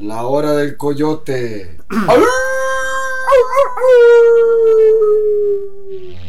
La hora del coyote.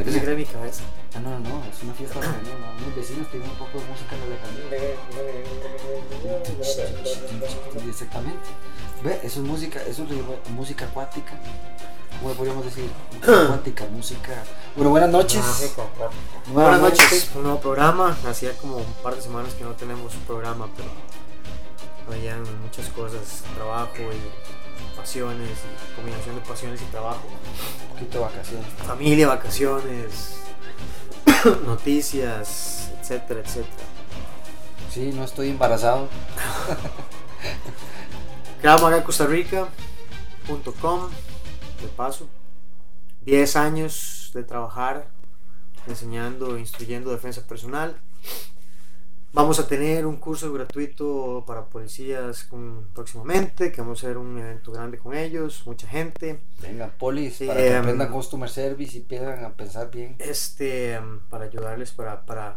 Ah, que era mi cabeza. Ah, no, no, no, es una fiesta. no, no, Unos vecinos tienen un poco de música en la lejanía. Exactamente. Ve, eso es música, eso es música acuática. ¿Cómo le podríamos decir? Música acuática, música. Bueno, buenas noches. Buenas noches, un nuevo programa. Hacía como un par de semanas que no tenemos un programa, pero habían muchas cosas, trabajo y pasiones, y combinación de pasiones y trabajo. Un poquito de vacaciones. Familia, vacaciones, noticias, etcétera, etcétera. Sí, no estoy embarazado. Costarrica.com de paso. 10 años de trabajar enseñando instruyendo defensa personal. Vamos a tener un curso gratuito para policías con- próximamente, que vamos a hacer un evento grande con ellos, mucha gente. Venga, polis, Sí, para que em, aprendan customer service y empiezan a pensar bien. Este, para ayudarles para, para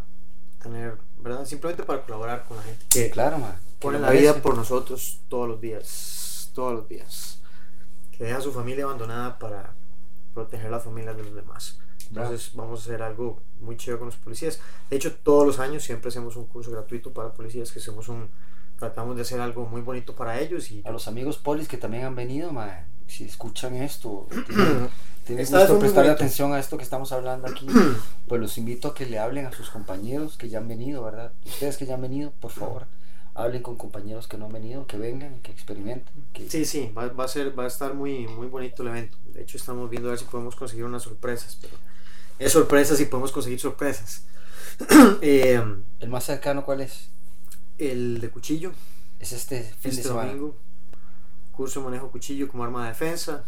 tener, ¿verdad? Simplemente para colaborar con la gente que Claro, ma. pone la vida por nosotros todos los días, todos los días. Que deja a su familia abandonada para proteger la familia de los demás. Entonces vamos a hacer algo muy chido con los policías. De hecho, todos los años siempre hacemos un curso gratuito para policías, que hacemos un, tratamos de hacer algo muy bonito para ellos y A los amigos polis que también han venido, ma, si escuchan esto, tienen, tienen gusto prestarle atención a esto que estamos hablando aquí, pues los invito a que le hablen a sus compañeros que ya han venido, ¿verdad? Ustedes que ya han venido, por favor, hablen con compañeros que no han venido, que vengan, que experimenten. Que... Sí, sí, va, va a ser, va a estar muy, muy bonito el evento. De hecho, estamos viendo a ver si podemos conseguir unas sorpresas, pero es sorpresas y podemos conseguir sorpresas. Eh, ¿El más cercano cuál es? el de cuchillo, Es este fin de este semana. domingo, curso de manejo cuchillo como arma de defensa.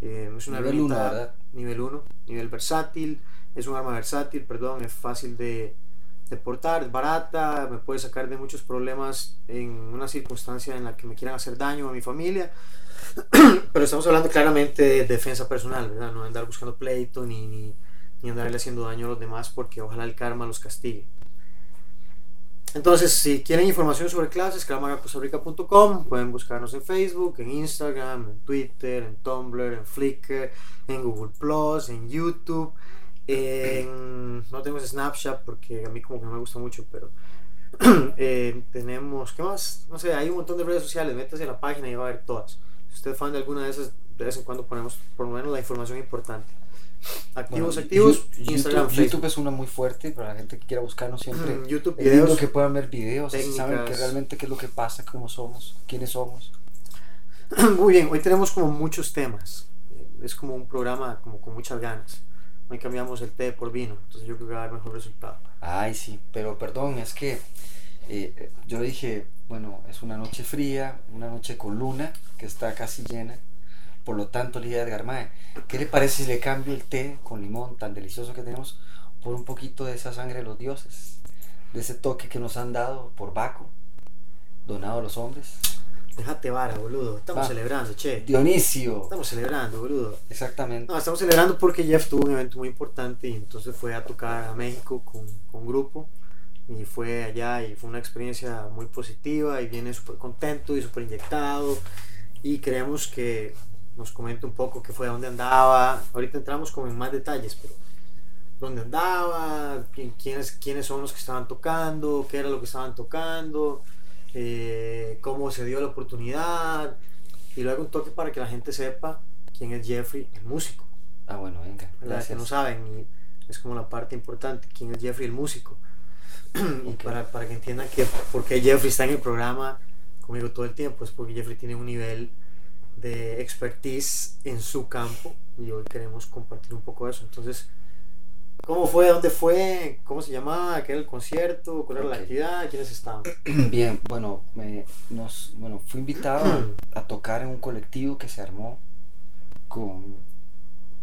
Eh, es una Nivel herramienta- 1, ¿verdad? Nivel 1, nivel versátil, es un arma versátil, perdón, es fácil de, de portar, es barata, me puede sacar de muchos problemas en una circunstancia en la que me quieran hacer daño a mi familia. Pero estamos hablando claramente de defensa personal, ¿verdad? No de andar buscando pleito ni, ni, ni andarle haciendo daño a los demás porque ojalá el karma los castigue. Entonces, si quieren información sobre clases, costarrica.com, pueden buscarnos en Facebook, en Instagram, en Twitter, en Tumblr, en Flickr, en Google Plus, en YouTube. En, no tenemos Snapchat porque a mí como que no me gusta mucho, pero eh, tenemos, ¿qué más? No sé, hay un montón de redes sociales, métase en la página y va a ver todas. Si usted es fan de alguna de esas, de vez en cuando ponemos por lo menos la información importante. Activos, Bueno, activos, Yu- Instagram, YouTube, Facebook. YouTube es una muy fuerte para la gente que quiera buscarnos siempre. Mm, YouTube, Es videos. que puedan ver videos, así saben que técnicas. realmente qué es lo que pasa, cómo somos, quiénes somos. Muy bien, hoy tenemos como muchos temas. Eh, Es como un programa como con muchas ganas. Hoy cambiamos el té por vino, entonces yo creo que va a dar mejor resultado. Ay, sí, pero perdón, es que eh, yo dije, bueno, es una noche fría, una noche con luna, que está casi llena. Por lo tanto, Lidia Edgar Mae, ¿qué le parece si le cambio el té con limón tan delicioso que tenemos por un poquito de esa sangre de los dioses? De ese toque que nos han dado por Baco, donado a los hombres. Déjate vara, boludo. Estamos celebrando, che. Dionisio. Estamos celebrando, boludo. Exactamente. No, estamos celebrando porque Jeff tuvo un evento muy importante y entonces fue a tocar a México con, con un grupo y fue allá y fue una experiencia muy positiva y viene súper contento y súper inyectado y queremos que nos comente un poco qué fue, dónde andaba. Ahorita entramos como en más detalles, pero dónde andaba, qui- quiénes, quiénes son los que estaban tocando, qué era lo que estaban tocando, eh, cómo se dio la oportunidad y luego un toque para que la gente sepa quién es Jeffrey, el músico. Ah, bueno, venga. Gracias. que no saben y es como la parte importante, quién es Jeffrey el músico. y para, para que entiendan que por qué Jeffrey está en el programa conmigo todo el tiempo, es porque Jeffrey tiene un nivel de expertise en su campo y hoy queremos compartir un poco de eso. Entonces, ¿cómo fue? ¿Dónde fue? ¿Cómo se llamaba? ¿Qué era el concierto? ¿Cuál era la actividad? ¿Quiénes estaban? Bien, bueno, me, nos, bueno, fui invitado a tocar en un colectivo que se armó con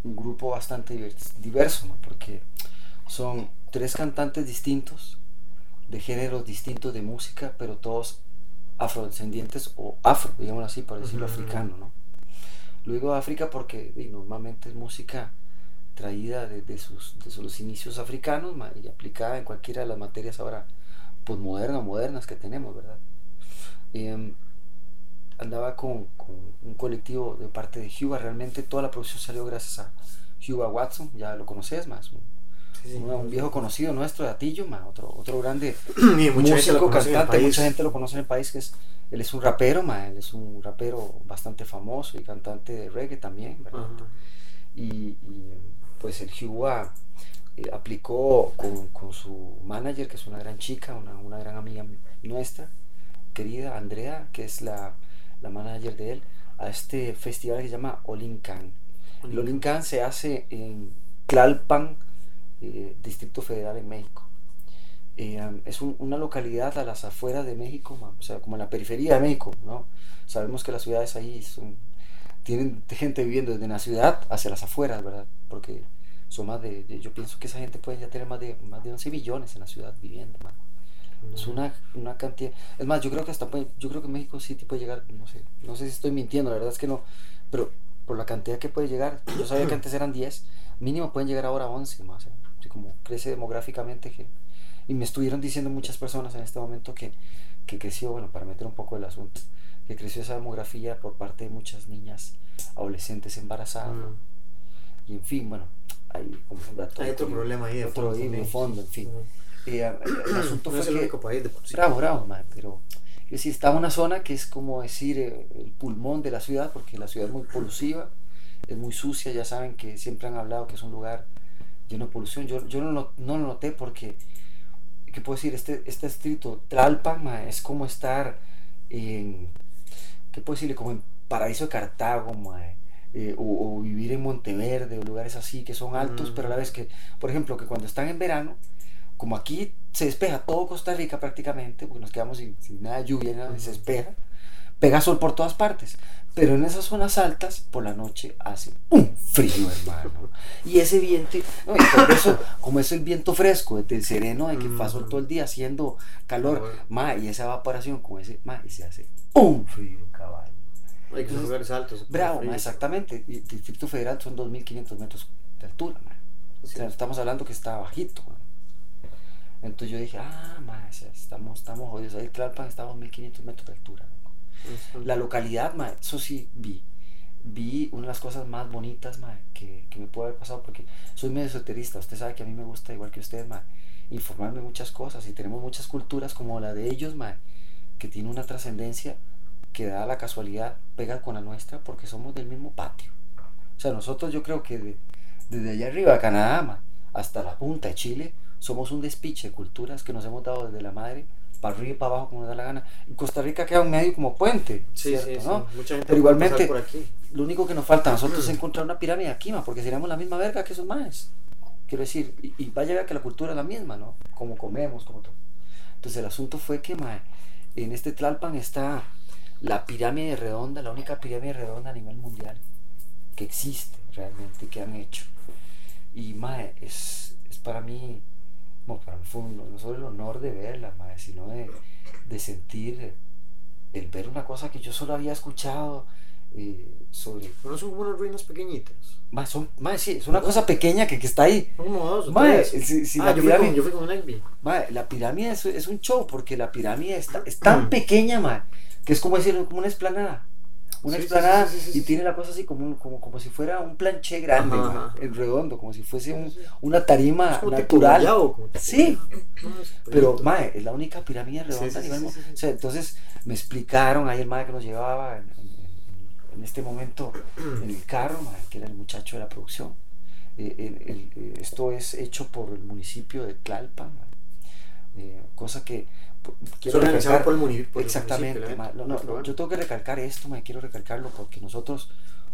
un grupo bastante divers- diverso, ¿no? porque son tres cantantes distintos, de géneros distintos de música, pero todos afrodescendientes o afro, digámoslo así, por decirlo africano, ¿no? Luego África porque y, normalmente es música traída desde sus, de sus inicios africanos y aplicada en cualquiera de las materias ahora posmodernas o modernas que tenemos, ¿verdad? Em, andaba con, con un colectivo de parte de Huba, realmente toda la producción salió gracias a Huba Watson, ya lo conoces más, un, Sí, un- viejo conocido nuestro de Atillo, ma, otro, otro grande músico, cantante, mucha gente lo conoce en el país, que es, él es un rapero, ma, él es un rapero bastante famoso y cantante de reggae también, ¿verdad? Y, y, pues el Huba eh, aplicó con, con su manager, que es una gran chica, una, una gran amiga nuestra, querida Andrea, que es la, la manager de él, a este festival que se llama Olincan. El Olincan se hace en Tlalpan, eh, Distrito Federal en México. Eh, es un- una localidad a las afueras de México, o sea, como en la periferia de México, ¿no? Sabemos que las ciudades ahí son, tienen gente viviendo desde la ciudad hacia las afueras, ¿verdad? Porque son más de, yo pienso que esa gente puede ya tener más de, más de 11 millones en la ciudad viviendo, man. Es una, una cantidad. Es más, yo creo que hasta yo creo que México City puede llegar, no sé, no sé si estoy mintiendo, la verdad es que no, pero por la cantidad que puede llegar, yo sabía que antes eran 10, mínimo pueden llegar ahora a 11 más, ¿eh? Como crece demográficamente que, y me estuvieron diciendo muchas personas en este momento que, que creció, bueno, para meter un poco el asunto, que creció esa demografía por parte de muchas niñas adolescentes embarazadas. Mm. y en fin, bueno, hay como un dato. Hay otro problema ahí de otro fondo ahí de fondo, en fin. Y, eh, el asunto No fue es el que- único país de por sí. Bravo, bravo, man, pero es decir, está una zona que es como decir eh, el pulmón de la ciudad, porque la ciudad es muy polusiva, es muy sucia, ya saben que siempre han hablado que es un lugar lleno de polución. Yo, yo no, lo, no lo noté porque, ¿qué puedo decir? Este, este distrito, Tlalpan, ma, es como estar en, ¿qué puedo decirle? Como en Paraíso de Cartago, ma, eh, o, o vivir en Monteverde, o lugares así que son altos, Mm. pero a la vez que, por ejemplo, que cuando están en verano, como aquí se despeja todo Costa Rica prácticamente, porque nos quedamos sin, sin nada de lluvia, nada, se despeja, pega sol por todas partes. Pero en esas zonas altas, por la noche hace un frío, hermano. Y ese viento, no, y por eso, como es el viento fresco, del sereno, de que pasó todo el día haciendo calor, ma, y esa evaporación con ese, ma, y se hace un frío, caballo. Hay que lugares altos. Bravo, ma, exactamente. Y el Distrito Federal son 2.500 metros de altura, ma. O sea, estamos hablando que está bajito. ma. Entonces yo dije, ah, ma, estamos, estamos jodidos. Ahí Tlalpan está a 2.500 metros de altura. La localidad, ma, eso sí vi. Vi una de las cosas más bonitas, que, que me puede haber pasado, porque soy medio esoterista. Usted sabe que a mí me gusta, igual que usted, ma, informarme muchas cosas. Y tenemos muchas culturas como la de ellos, ma, que tiene una trascendencia que da la casualidad pega con la nuestra porque somos del mismo patio. O sea, nosotros yo creo que de- desde allá arriba, Canadá, hasta la punta de Chile, somos un despiche de culturas que nos hemos dado desde la madre para arriba y para abajo como nos da la gana. Y Costa Rica queda en medio como puente, Sí, ¿cierto? sí, sí. ¿no? Mucha gente Pero igualmente- por aquí. Lo único que nos falta a nosotros es encontrar una pirámide aquí, ma, porque seríamos la misma verga que esos maes. Quiero decir, y, y va a llegar que la cultura es la misma, ¿no? Como comemos, como todo. Entonces el asunto fue que, ma, en este Tlalpan está la pirámide redonda, la única pirámide redonda a nivel mundial que existe realmente, que han hecho. Y, ma, es, es para mí fue no solo el honor de verla, ma, sino de, de sentir el ver una cosa que yo solo había escuchado eh, sobre... No son unas ruinas pequeñitas. Más, son, más, sí, es una cosa pequeña que, que está ahí. Son como dos o Mae, tres. si- si ah, la yo, fui con, pirámide- yo fui con la pirámide es, es un show porque la pirámide está, es tan pequeña, mae, que es como decir, como una esplanada. Una Sí, sí, explanada sí, sí, sí, y tiene la cosa así como, un- como, como si fuera un planché grande, Ajá, ajá. en redondo, como si fuese un- una tarima Es como tipo natural. Guayabo, como tipo- Sí. Pero, mae, es la única pirámide redonda Sí, sí, a nivel sí, mu- sí, sí. O sea, entonces me explicaron ahí el mae que nos llevaba en, en- en- este momento en el carro, mae, que era el muchacho de la producción. Eh, el- el- eh, esto es hecho por el municipio de Tlalpan. Eh, cosa que quiero organizado recalcar- por el el Exactamente, municipio, no, bueno. yo tengo que recalcar esto, mae, quiero recalcarlo porque nosotros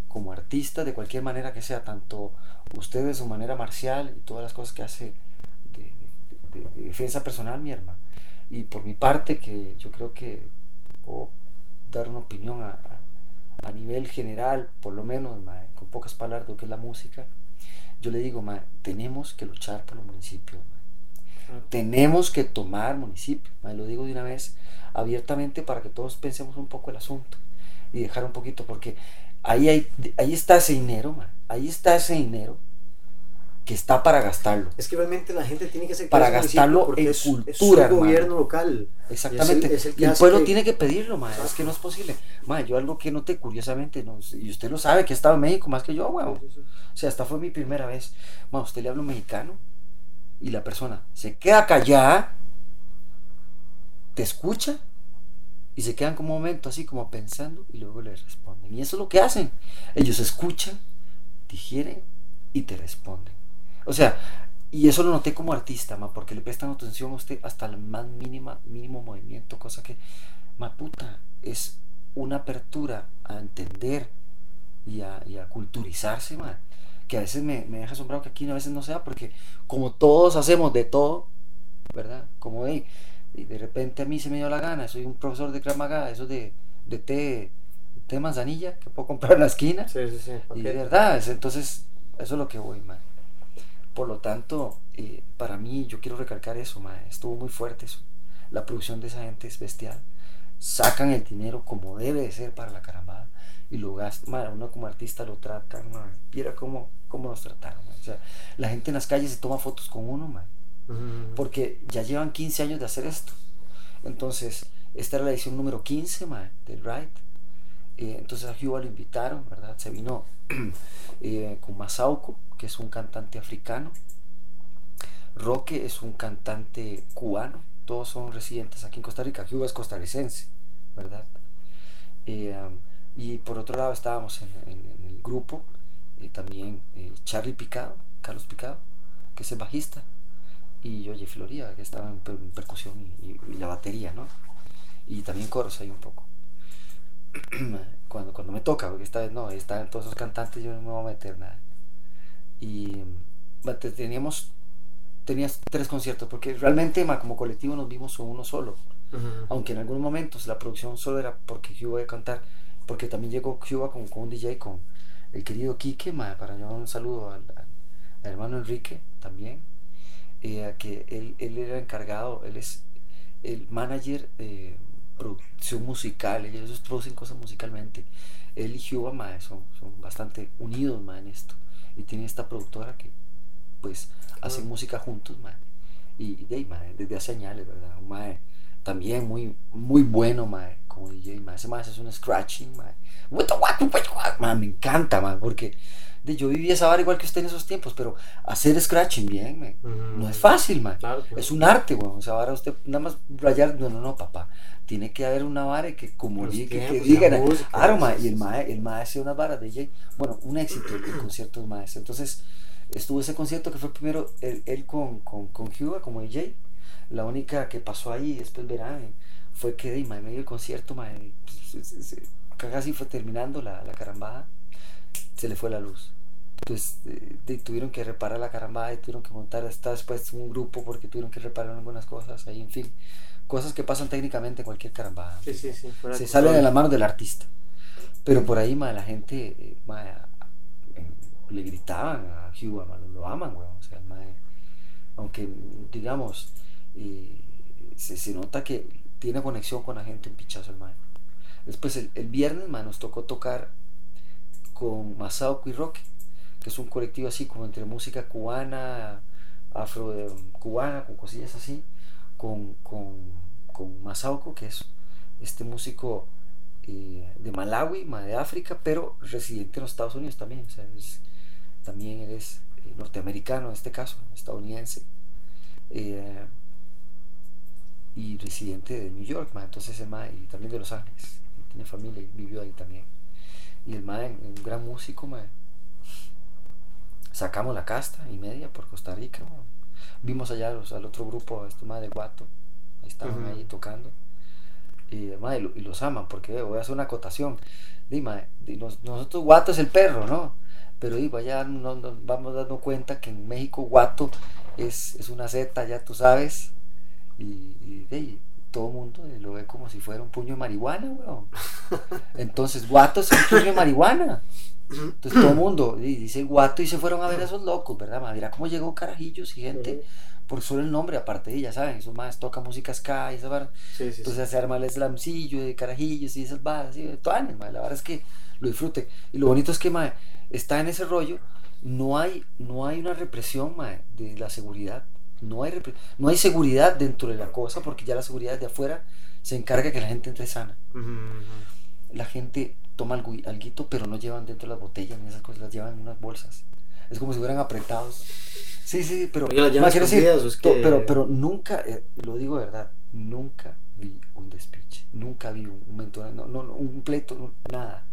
como artistas, de cualquier manera que sea, tanto usted de su manera marcial y todas las cosas que hace de, de- de- de defensa personal, mi hermano, y por mi parte, que yo creo que puedo dar una opinión a, a- nivel general, por lo menos, con pocas palabras, de lo que es la música, yo le digo, mae, tenemos que luchar por los municipios. Tenemos que tomar municipios, mae, lo digo de una vez abiertamente para que todos pensemos un poco el asunto y dejar un poquito, porque ahí, hay, ahí está ese dinero, mae, ahí está ese dinero que está para gastarlo. Es que realmente la gente tiene que aceptar Para municipio gastarlo en es, cultura, es gobierno local. Exactamente. Es el- y pueblo que- tiene que pedirlo, ma. Es que no es posible. Ma, yo algo que noté curiosamente, no, y usted lo sabe, que he estado en México más que yo, sí. O sea, esta fue mi primera vez. Ma, usted le habla un mexicano y la persona se queda callada, te escucha y se quedan como un momento así como pensando y luego le responden. Y eso es lo que hacen. Ellos escuchan, digieren y te responden. O sea, y eso lo noté como artista, ma, porque le prestan atención a usted hasta el más mínima, mínimo movimiento, cosa que, ma puta, es una apertura a entender y a, y a culturizarse, ma, que a veces me, me deja asombrado que aquí a veces no sea, porque como todos hacemos de todo, ¿verdad? Como de, y de repente a mí se me dio la gana, soy un profesor de Krav Maga, eso de, de té, té manzanilla que puedo comprar en la esquina, Sí, sí, sí. y de verdad, es- entonces, eso es lo que voy, man. Por lo tanto, eh, para mí, yo quiero recalcar eso, man. Estuvo muy fuerte eso. La producción de esa gente es bestial. Sacan el dinero como debe de ser para la carambada y lo gastan. Man, uno como artista lo tratan, man. Mira cómo, cómo nos trataron, man. O sea, la gente en las calles se toma fotos con uno, man porque ya llevan 15 años de hacer esto. Entonces, esta era la edición número 15 mae, del Ride. Eh, entonces a Cuba lo invitaron, ¿verdad? Se vino eh, con Masauco, que es un cantante africano. Roque es un cantante cubano. Todos son residentes aquí en Costa Rica. Cuba es costarricense, ¿verdad? Eh, y por otro lado estábamos en, en- en el grupo también eh, Charlie Picado, Carlos Picado, que es el bajista y Oye Floría, que estaba en, per- en percusión y, y- y la batería, ¿no? Y también coros ahí un poco. cuando, cuando me toca, porque esta vez no, están todos esos cantantes, yo no me voy a meter nada. Y te- teníamos tenías tres conciertos, porque realmente como colectivo nos vimos uno solo, aunque en algunos momentos la producción solo era porque Cuba iba a cantar, porque también llegó Cuba con, con un DJ, con el querido Quique, ma, para llevar un saludo al, al- al hermano Enrique también, eh, que él, él era encargado, él es el manager de producción musical, ellos producen cosas musicalmente. Él y Cuba ma, son, son bastante unidos ma, en esto, y tiene esta productora que pues hacen Ah. música juntos, ma. Y de ahí, ma, desde hace años, ¿verdad? Un también muy, muy bueno, ma, como DJ, ma. Ese mae es un scratching, ma. Ma, me encanta, ma, porque de, yo viví esa vara igual que usted en esos tiempos, pero hacer scratching bien, ma, Ujú. no es fácil, ma. Claro, claro. Es un arte, weón. O sea, ahora usted nada más rayar, no, no, no, papá. Tiene que haber una vara que diga, que, digan, claro, y el mae, el mae hace unas varas de DJ. Bueno, un éxito el, el concierto del maestro. Entonces, estuvo ese concierto que fue primero él, él con, con, con Cuba como DJ. La única que pasó ahí, después verán, fue que de en medio del concierto, mae, se- se- se- casi fue terminando la, la carambada, se le fue la luz. Entonces eh, de- tuvieron que reparar la carambada y tuvieron que montar hasta después un grupo porque tuvieron que reparar algunas cosas ahí, en fin, cosas que pasan técnicamente en cualquier carambada. Sí, sí, sí. Se de sale de las manos del artista. Pero por ahí, ma, la gente eh, ma, eh, le gritaban a Cuba, ma, lo, aman, weón. O sea, mae, aunque digamos, eh, se, se nota que tiene conexión con la gente un pichazo el mae. Después el, el viernes ma, nos tocó tocar con Masao Rock, que es un colectivo así como entre música cubana, afro eh, cubana, con cosillas así, con, con, con Masauco, que es este músico eh, de Malawi, de África, pero residente en los Estados Unidos también. O sea, es, también eres eh, norteamericano en este caso, estadounidense. Y residente de New York, entonces el y también de Los Ángeles, tiene familia y vivió ahí también. Y el mae, un gran músico, sacamos la casta y media por Costa Rica. Vimos allá al otro grupo, este más de Guato, estaban ahí tocando. Y, y, los aman, porque voy a hacer una acotación. Dime, nosotros Guato es el perro, ¿no? Pero y ya nos, vamos dando cuenta que en México Guato es, es una Z, ya tú sabes. Y, y, todo el mundo lo ve como si fuera un puño de marihuana, weón. Entonces, Guato es un puño de marihuana. Entonces todo el mundo dice guato y se fueron a ver a esos locos, ¿verdad? Mira cómo llegó carajillos y gente por solo el nombre, aparte de, ya saben, esos más toca música ska y esas barras. Entonces se arma el slamcillo de carajillos y esas barras, y de la verdad es que lo disfruten. Y lo bonito es que está en ese rollo, no hay, no hay una represión de la seguridad. No hay, no hay seguridad dentro de la cosa porque ya la seguridad de afuera se encarga que la gente entre sana. La gente toma algo, alguito, pero no llevan dentro las botellas ni esas cosas, las llevan en unas bolsas. Es como si fueran apretados. Sí, sí, pero. pero, pero nunca, eh, lo digo de verdad, nunca vi un despiche, nunca vi un, un no, no, un pleito, nada.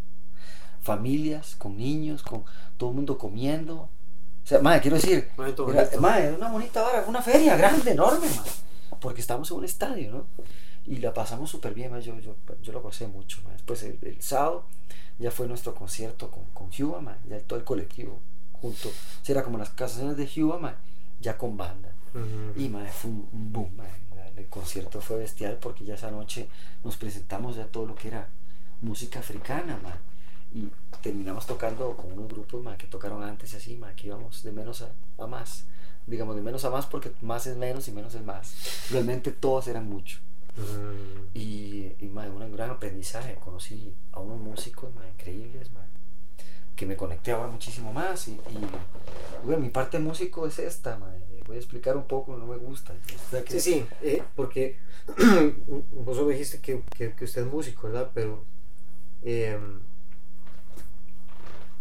Familias con niños, con todo el mundo comiendo. O sea, madre, quiero decir, madre, una bonita hora, una feria grande, enorme, madre, porque estamos en un estadio, ¿no? y la pasamos súper bien, yo, yo, yo, lo gocé mucho. Después el, sábado ya fue nuestro concierto con, con ya todo el colectivo junto. Era como las canciones de Huba, ya con banda. Y fue un, boom, el concierto fue bestial porque ya esa noche nos presentamos ya todo lo que era música africana, y terminamos tocando con unos grupos que tocaron antes y así, que íbamos de menos a, a más digamos de menos a más porque más es menos y menos es más. Realmente todos eran mucho. Y, y un gran aprendizaje. Conocí a unos músicos increíbles, que me conecté ahora muchísimo más. Y, mi parte músico es esta, voy a explicar un poco, no me gusta. Sí, sí, eh, porque vos dijiste que, que, usted es músico, ¿verdad? Pero, em,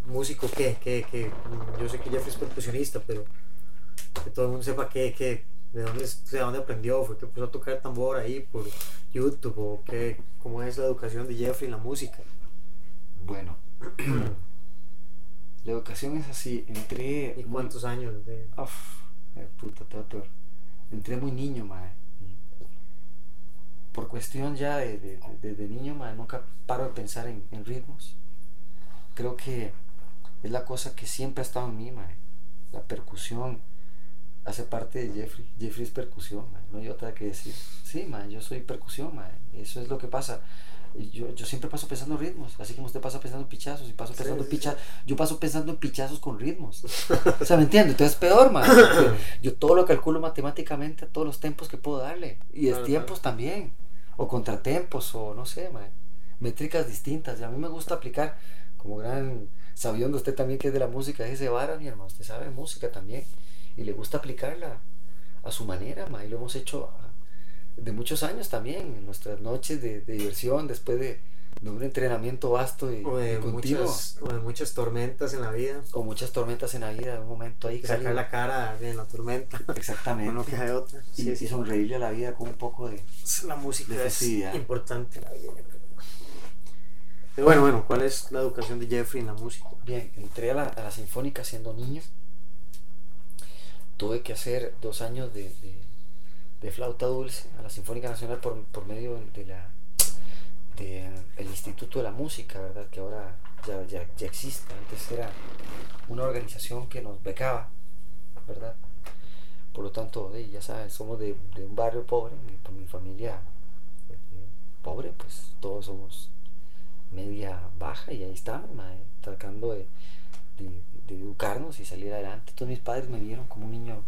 ¿músico qué? ¿Qué, qué? Yo sé que Jeff es percusionista, pero que todo el mundo sepa qué, qué, de dónde, de dónde aprendió, fue que empezó a tocar tambor ahí por YouTube o qué, cómo es la educación de Jeffrey en la música. Bueno, la educación es así, entré... ¿Y cuántos años? De... Uf, eh, puta, todo Entré muy niño, mae. Por cuestión ya de, de, niño, mae, nunca paro de pensar en, en, ritmos. Creo que es la cosa que siempre ha estado en mí, mae. La percusión, hace parte de Jeffrey. Jeffrey es percusión, no hay otra que decir. Sí, man, yo soy percusión, man. eso es lo que pasa. Yo, yo siempre paso pensando en ritmos, así como usted pasa pensando en pichazos, y paso pensando en yo paso pensando en pichazos con ritmos. o sea, ¿me entiende? Entonces es peor, man. Yo todo lo calculo matemáticamente a todos los tiempos que puedo darle, y es tiempos también, o contratempos, o no sé, man. métricas distintas. Y a mí me gusta aplicar, como gran sabiendo usted también que es de la música, ese vara, mi hermano, usted sabe música también y le gusta aplicarla a su manera, ma, y lo hemos hecho ah, de muchos años también, en nuestras noches de, diversión, después de, un entrenamiento vasto y, o de Muchas, o de muchas tormentas en la vida. O muchas tormentas en la vida, un momento ahí. Sacar la cara en la tormenta. Exactamente. Uno que otra. y, y, sonreírle a la vida con un poco de La música es importante en la vida. Bueno, bueno, ¿cuál es la educación de Jeffrey en la música? Bien, entré a la, a la Sinfónica siendo niño tuve que hacer dos años de, de, flauta dulce a la Sinfónica Nacional por, por medio de la de, el Instituto de la Música, ¿verdad? Que ahora ya, ya, ya, existe. Antes era una organización que nos becaba, ¿verdad? Por lo tanto, ya sabes, somos de, de, un barrio pobre, mi, mi familia eh, pobre, pues todos somos media baja y ahí estamos, tratando de, de educarnos y salir adelante. Todos mis padres me vieron como un niño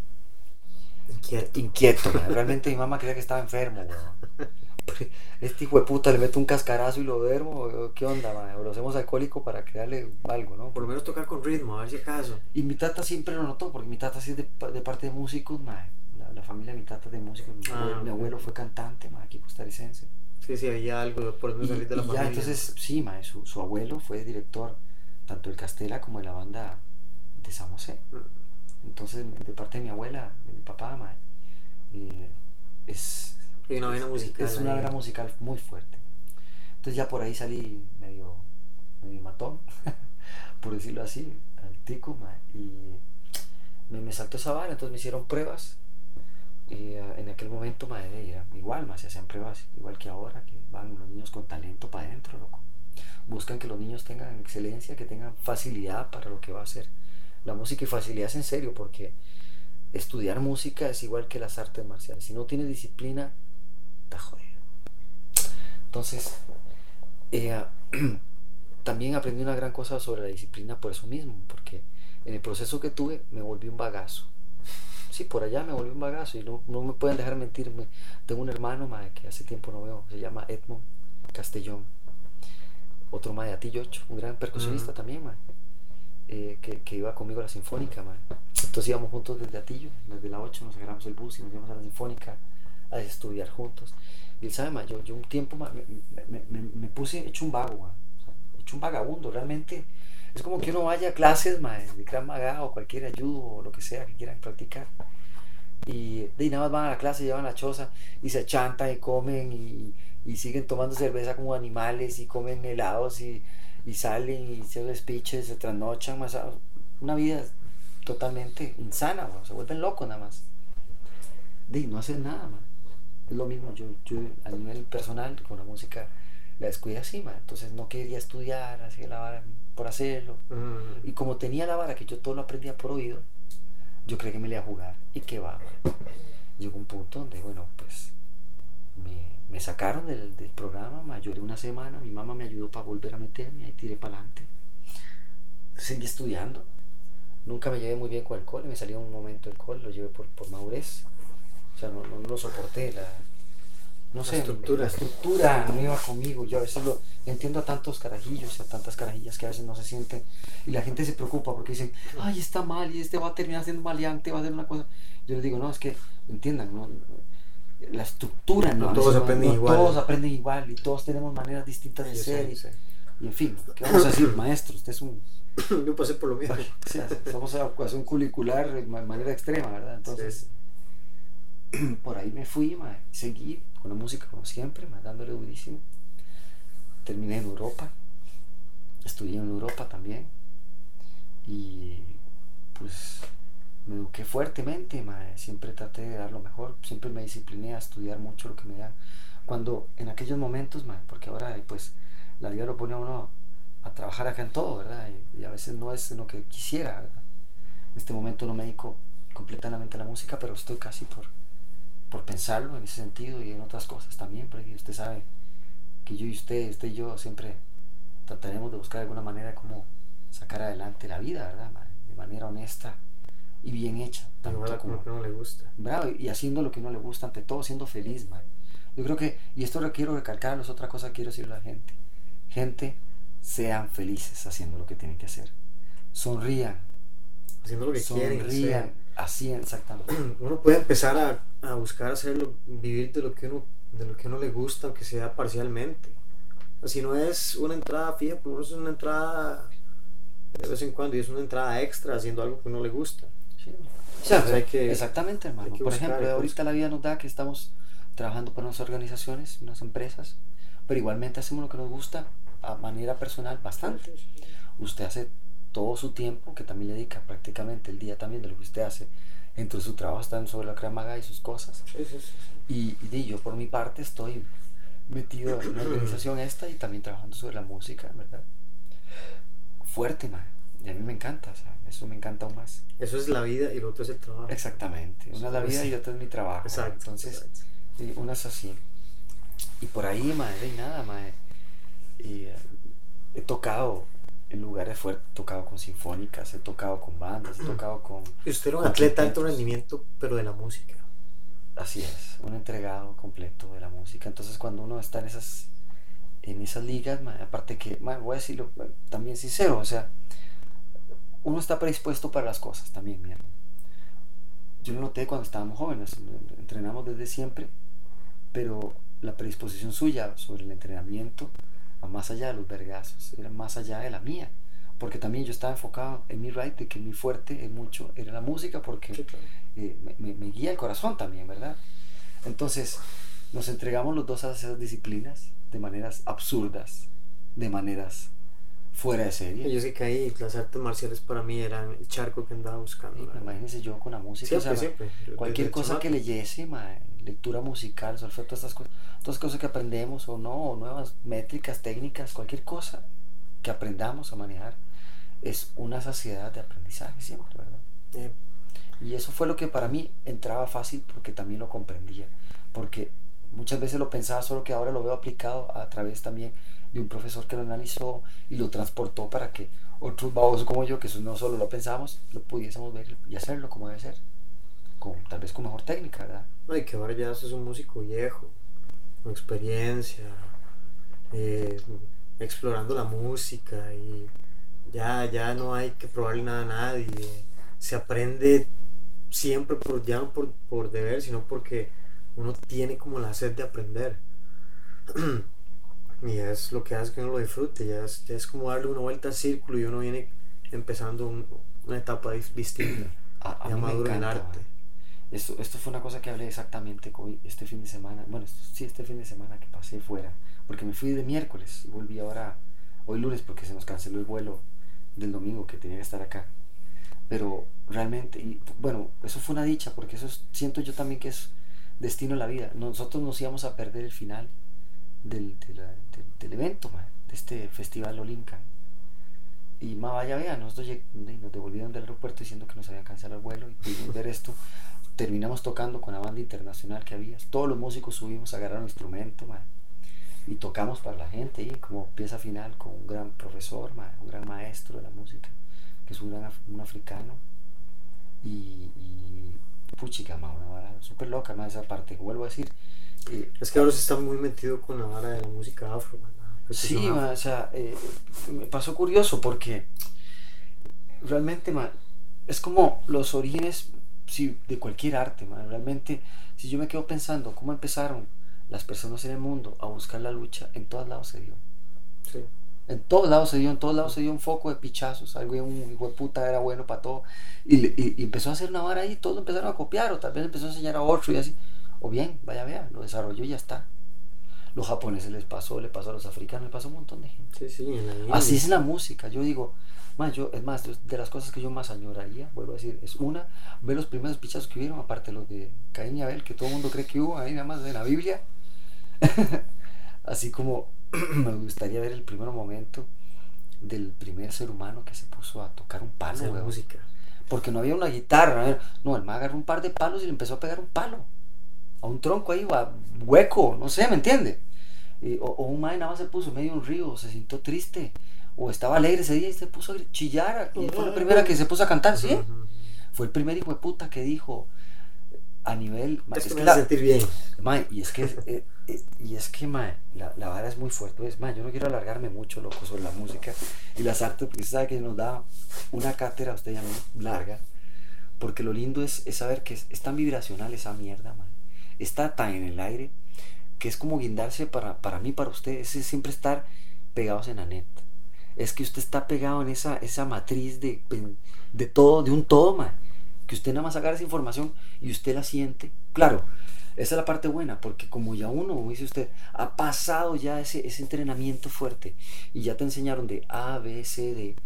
inquieto. inquieto Realmente mi mamá creía que estaba enfermo. este hijo de puta le meto un cascarazo y lo duermo, ¿qué onda, mae? O lo hacemos alcohólico para crearle algo, ¿no? Por lo menos tocar con ritmo, a ver si acaso. Y mi tata siempre lo notó, porque mi tata sí es de, de parte de músicos, mae. La, la, familia de mi tata es de músicos. Mi, Ah, abuelo, mi ok. abuelo fue cantante, mae, aquí costarricense. Sí, sí, había algo por Y, salir de la ya, familia. entonces, sí, mae, su, su abuelo fue director tanto del Castela como de la banda de San José. Entonces, de parte de mi abuela, de mi papá, mae, eh, es, una vena musical. Es una vena musical muy fuerte. Entonces ya por ahí salí medio, medio matón, por decirlo así, al tico, mae, y me, me saltó esa vara, entonces me hicieron pruebas. Y eh, en aquel momento, madre, era igual, más se hacían pruebas, igual que ahora, que van los niños con talento para adentro, loco. Buscan que los niños tengan excelencia, que tengan facilidad para lo que va a hacer la música y facilidad es en serio, porque estudiar música es igual que las artes marciales. Si no tienes disciplina, está jodido. Entonces, eh, también aprendí una gran cosa sobre la disciplina por eso mismo, porque en el proceso que tuve me volví un bagazo. Sí, por allá me volví un bagazo y no, no me pueden dejar mentirme. Tengo un hermano mae, que hace tiempo no veo, se llama Edmond Castellón. Otro mae de Atillocho, un gran percusionista Ujú. también, mae, eh, que, que iba conmigo a la Sinfónica. mae. Entonces íbamos juntos desde Atillo, desde la 8 nos agarramos el bus y nos íbamos a la Sinfónica a estudiar juntos. Y él sabe, mae, yo, yo un tiempo mae, me, me- me- me puse hecho un vago, mae, o sea, hecho un vagabundo, realmente. Es como que uno vaya a clases mae, de Krav Maga o cualquier ayudo o lo que sea que quieran practicar. Y ahí nada más van a la clase, llevan la choza y se chantan y comen y, y siguen tomando cerveza como animales y comen helados y, y salen y se despiches, se trasnochan, más una vida totalmente insana, se vuelven locos nada más. No hacen nada, man. Es lo mismo, yo, yo a nivel personal con la música la descuidé así, man. entonces no quería estudiar, hacía la vara por hacerlo. Mm. Y como tenía la vara que yo todo lo aprendía por oído, yo creí que me le iba a jugar. ¿Y qué va? man? Llegó un punto donde, bueno, pues me, me sacaron del, del programa, man. lloré una semana, mi mamá me ayudó para volver a meterme, ahí tiré para adelante. Seguí estudiando. Nunca me llevé muy bien con el cole, me salió un momento el cole, lo llevé por, por madurez. O sea, no, no, no lo soporté, la, no La sé, estructura. la estructura no iba conmigo. Yo a veces lo entiendo a tantos carajillos, a tantas carajillas que a veces no se sienten y la gente se preocupa porque dicen, ay, está mal y este va a terminar siendo maleante, va a hacer una cosa. Yo les digo, no, es que entiendan, no, la estructura no, No a todos veces aprenden igual. Todos aprenden igual y todos tenemos maneras distintas de Sí, ser. sí, y- sí. Y, en fin, ¿qué vamos a decir, maestro? Usted es un. Yo pasé por lo mismo. o sea, somos evacuación curricular de ma- manera extrema, ¿verdad? Entonces, por ahí me fui, ma, seguí con la música como siempre, ma, dándole durísimo. Terminé en Europa, estudié en Europa también y pues me eduqué fuertemente, ma, siempre traté de dar lo mejor, siempre me discipliné a estudiar mucho lo que me da. Cuando en aquellos momentos, ma, porque ahora pues la vida lo pone a uno a trabajar acá en todo, ¿verdad? Y, y a veces no es lo que quisiera, ¿verdad? En este momento no me dedico completamente a la música, pero estoy casi por, por pensarlo en ese sentido y en otras cosas también, porque usted sabe que yo y usted, usted y yo siempre trataremos de buscar alguna manera de cómo sacar adelante la vida, ¿verdad? De manera honesta y bien hecha. tanto Igual como- como que no le gusta. Bravo, y haciendo lo que no le gusta, ante todo siendo feliz, man. Yo creo que, y esto lo quiero recalcarlo, es otra cosa que quiero decirle a la gente. Gente, sean felices haciendo lo que tienen que hacer. Sonrían, Haciendo lo que quieren. sonrían, así exactamente. Uno puede empezar a, a buscar hacerlo, vivir de lo que uno, de lo que uno le gusta, aunque sea parcialmente. Si no es una entrada fija, por lo menos es una entrada de vez en cuando y es una entrada extra haciendo algo que uno le gusta. Sí. O sea, Pues hay que- exactamente, hermano. Por ejemplo, que ahorita la vida nos da que estamos trabajando para unas organizaciones, unas empresas, pero igualmente hacemos lo que nos gusta a manera personal bastante. usted hace todo su tiempo, que también le dedica prácticamente el día también de lo que usted hace, entre su trabajo están sobre la cremaga y sus cosas. Sí, sí, sí, sí. Y, yo por mi parte estoy metido en la organización esta y también trabajando sobre la música, ¿verdad? Fuerte, man. Y a mí me encanta, o sea, eso me encanta aún más. Eso es la vida y lo otro es el trabajo. Exactamente. Una es la vida y otra es mi trabajo. Exacto. Entonces, exacto. Sí, una es así. Y por ahí, madre, y nada, madre. Y eh, he tocado en lugares fuertes, he tocado con sinfónicas, he tocado con bandas, he tocado con... Y usted era un atleta de alto rendimiento, pero de la música. Así es, un entregado completo de la música. Entonces cuando uno está en esas, en esas ligas, aparte que, voy a decirlo también sincero, o sea, uno está predispuesto para las cosas también, mierda. Yo lo noté cuando estábamos jóvenes, entrenamos desde siempre, pero la predisposición suya sobre el entrenamiento va más allá de los vergazos, era más allá de la mía porque también yo estaba enfocado en mi right, de que mi fuerte es mucho era la música, porque eh, me, me, guía el corazón también, ¿verdad? Entonces, nos entregamos los dos a esas disciplinas de maneras absurdas, de maneras fuera de serie. Yo sé que ahí las artes marciales para mí eran el charco que andaba buscando. imagínense yo con la música. Siempre, Cualquier cosa que leyese, lectura musical, solfeo, todas estas cosas, todas cosas que aprendemos o no, o nuevas métricas, técnicas, cualquier cosa que aprendamos a manejar es una saciedad de aprendizaje siempre, ¿verdad? Y eso fue lo que para mí entraba fácil porque también lo comprendía, porque muchas veces lo pensaba, solo que ahora lo veo aplicado a través también de un profesor que lo analizó y lo transportó para que otros babos como yo, que eso no solo lo pensábamos, lo pudiésemos ver y hacerlo como debe ser, con, tal vez con mejor técnica, ¿verdad? No, y que ahora ya sos un músico viejo, con experiencia, eh, explorando la música y ya, ya no hay que probarle nada a nadie. Se aprende siempre por, ya no por, por deber, sino porque uno tiene como la sed de aprender. y es lo que hace que uno lo disfrute, ya es, es como darle una vuelta al círculo y uno viene empezando una etapa distinta. A, ya maduro en arte. Esto, esto fue una cosa que hablé exactamente hoy, este fin de semana, bueno, sí, este fin de semana que pasé fuera, porque me fui de miércoles y volví ahora, hoy lunes, porque se nos canceló el vuelo del domingo que tenía que estar acá. Pero realmente, y bueno, eso fue una dicha, porque eso siento yo también que es destino de la vida. Nosotros nos íbamos a perder el final del, del evento, de este festival Olinka. Y más vaya, vea, nosotros nos devolvieron del aeropuerto diciendo que nos habían cancelado el vuelo y pudimos ver esto. Terminamos tocando con la banda internacional que había. Todos los músicos subimos a agarrar un instrumento, y tocamos para la gente y como pieza final con un gran profesor, un gran maestro de la música, que es un, gran, un africano. Y, y puchica, una vara súper loca, más esa parte, vuelvo a decir. Eh, es que ahora se está muy metido con la vara de la música afro. Sí, o sea, eh, me pasó curioso porque realmente es como los orígenes sí, de cualquier arte. Realmente, si yo me quedo pensando cómo empezaron las personas en el mundo a buscar la lucha, en todos lados se dio. En todos lados se dio, en todos lados se dio un foco de pichazos, algo un hijo de puta era bueno para todo. Y, empezó a hacer una vara ahí, todos empezaron a copiar, o tal vez empezó a enseñar a otro y así. O bien, vaya, vea, lo desarrolló y ya está. Los japoneses les pasó, le pasó a los africanos, le pasó a un montón de gente. así es la música. Yo digo, más, yo, es más, de las cosas que yo más añoraría, vuelvo a decir, es una, ver los primeros pichazos que hubieron, aparte los de Caín y Abel, que todo el mundo cree que hubo ahí nada más de la Biblia Así como me gustaría ver el primer momento del primer ser humano que se puso a tocar un palo, música. Porque no había una guitarra, no, el man agarró un par de palos y le empezó a pegar un palo. A un tronco ahí, hueco, no sé, ¿me entiende? o, un man nada más se puso medio un río, se sintió triste, o estaba alegre ese día y se puso a chillar. Y fue la primera que se puso a cantar, ¿sí? Fue el primer hijo de puta que dijo, a nivel. Es, que sentir bien. y es que, eh, eh, y es que la, la, vara es muy fuerte. Es, yo no quiero alargarme mucho, loco, sobre la música y las artes, porque usted sabe que nos da una cátedra, usted ya no larga. Porque lo lindo es, es saber que es, tan vibracional esa mierda. Está tan en el aire que es como guindarse para, para mí, para usted. Es siempre estar pegados en la net. Es que usted está pegado en esa, esa matriz de, de todo, de un todo, man que usted nada más agarra esa información y usted la siente. Claro, esa es la parte buena, porque como ya uno, como dice usted, ha pasado ya ese, ese entrenamiento fuerte y ya te enseñaron de A, B, C, D.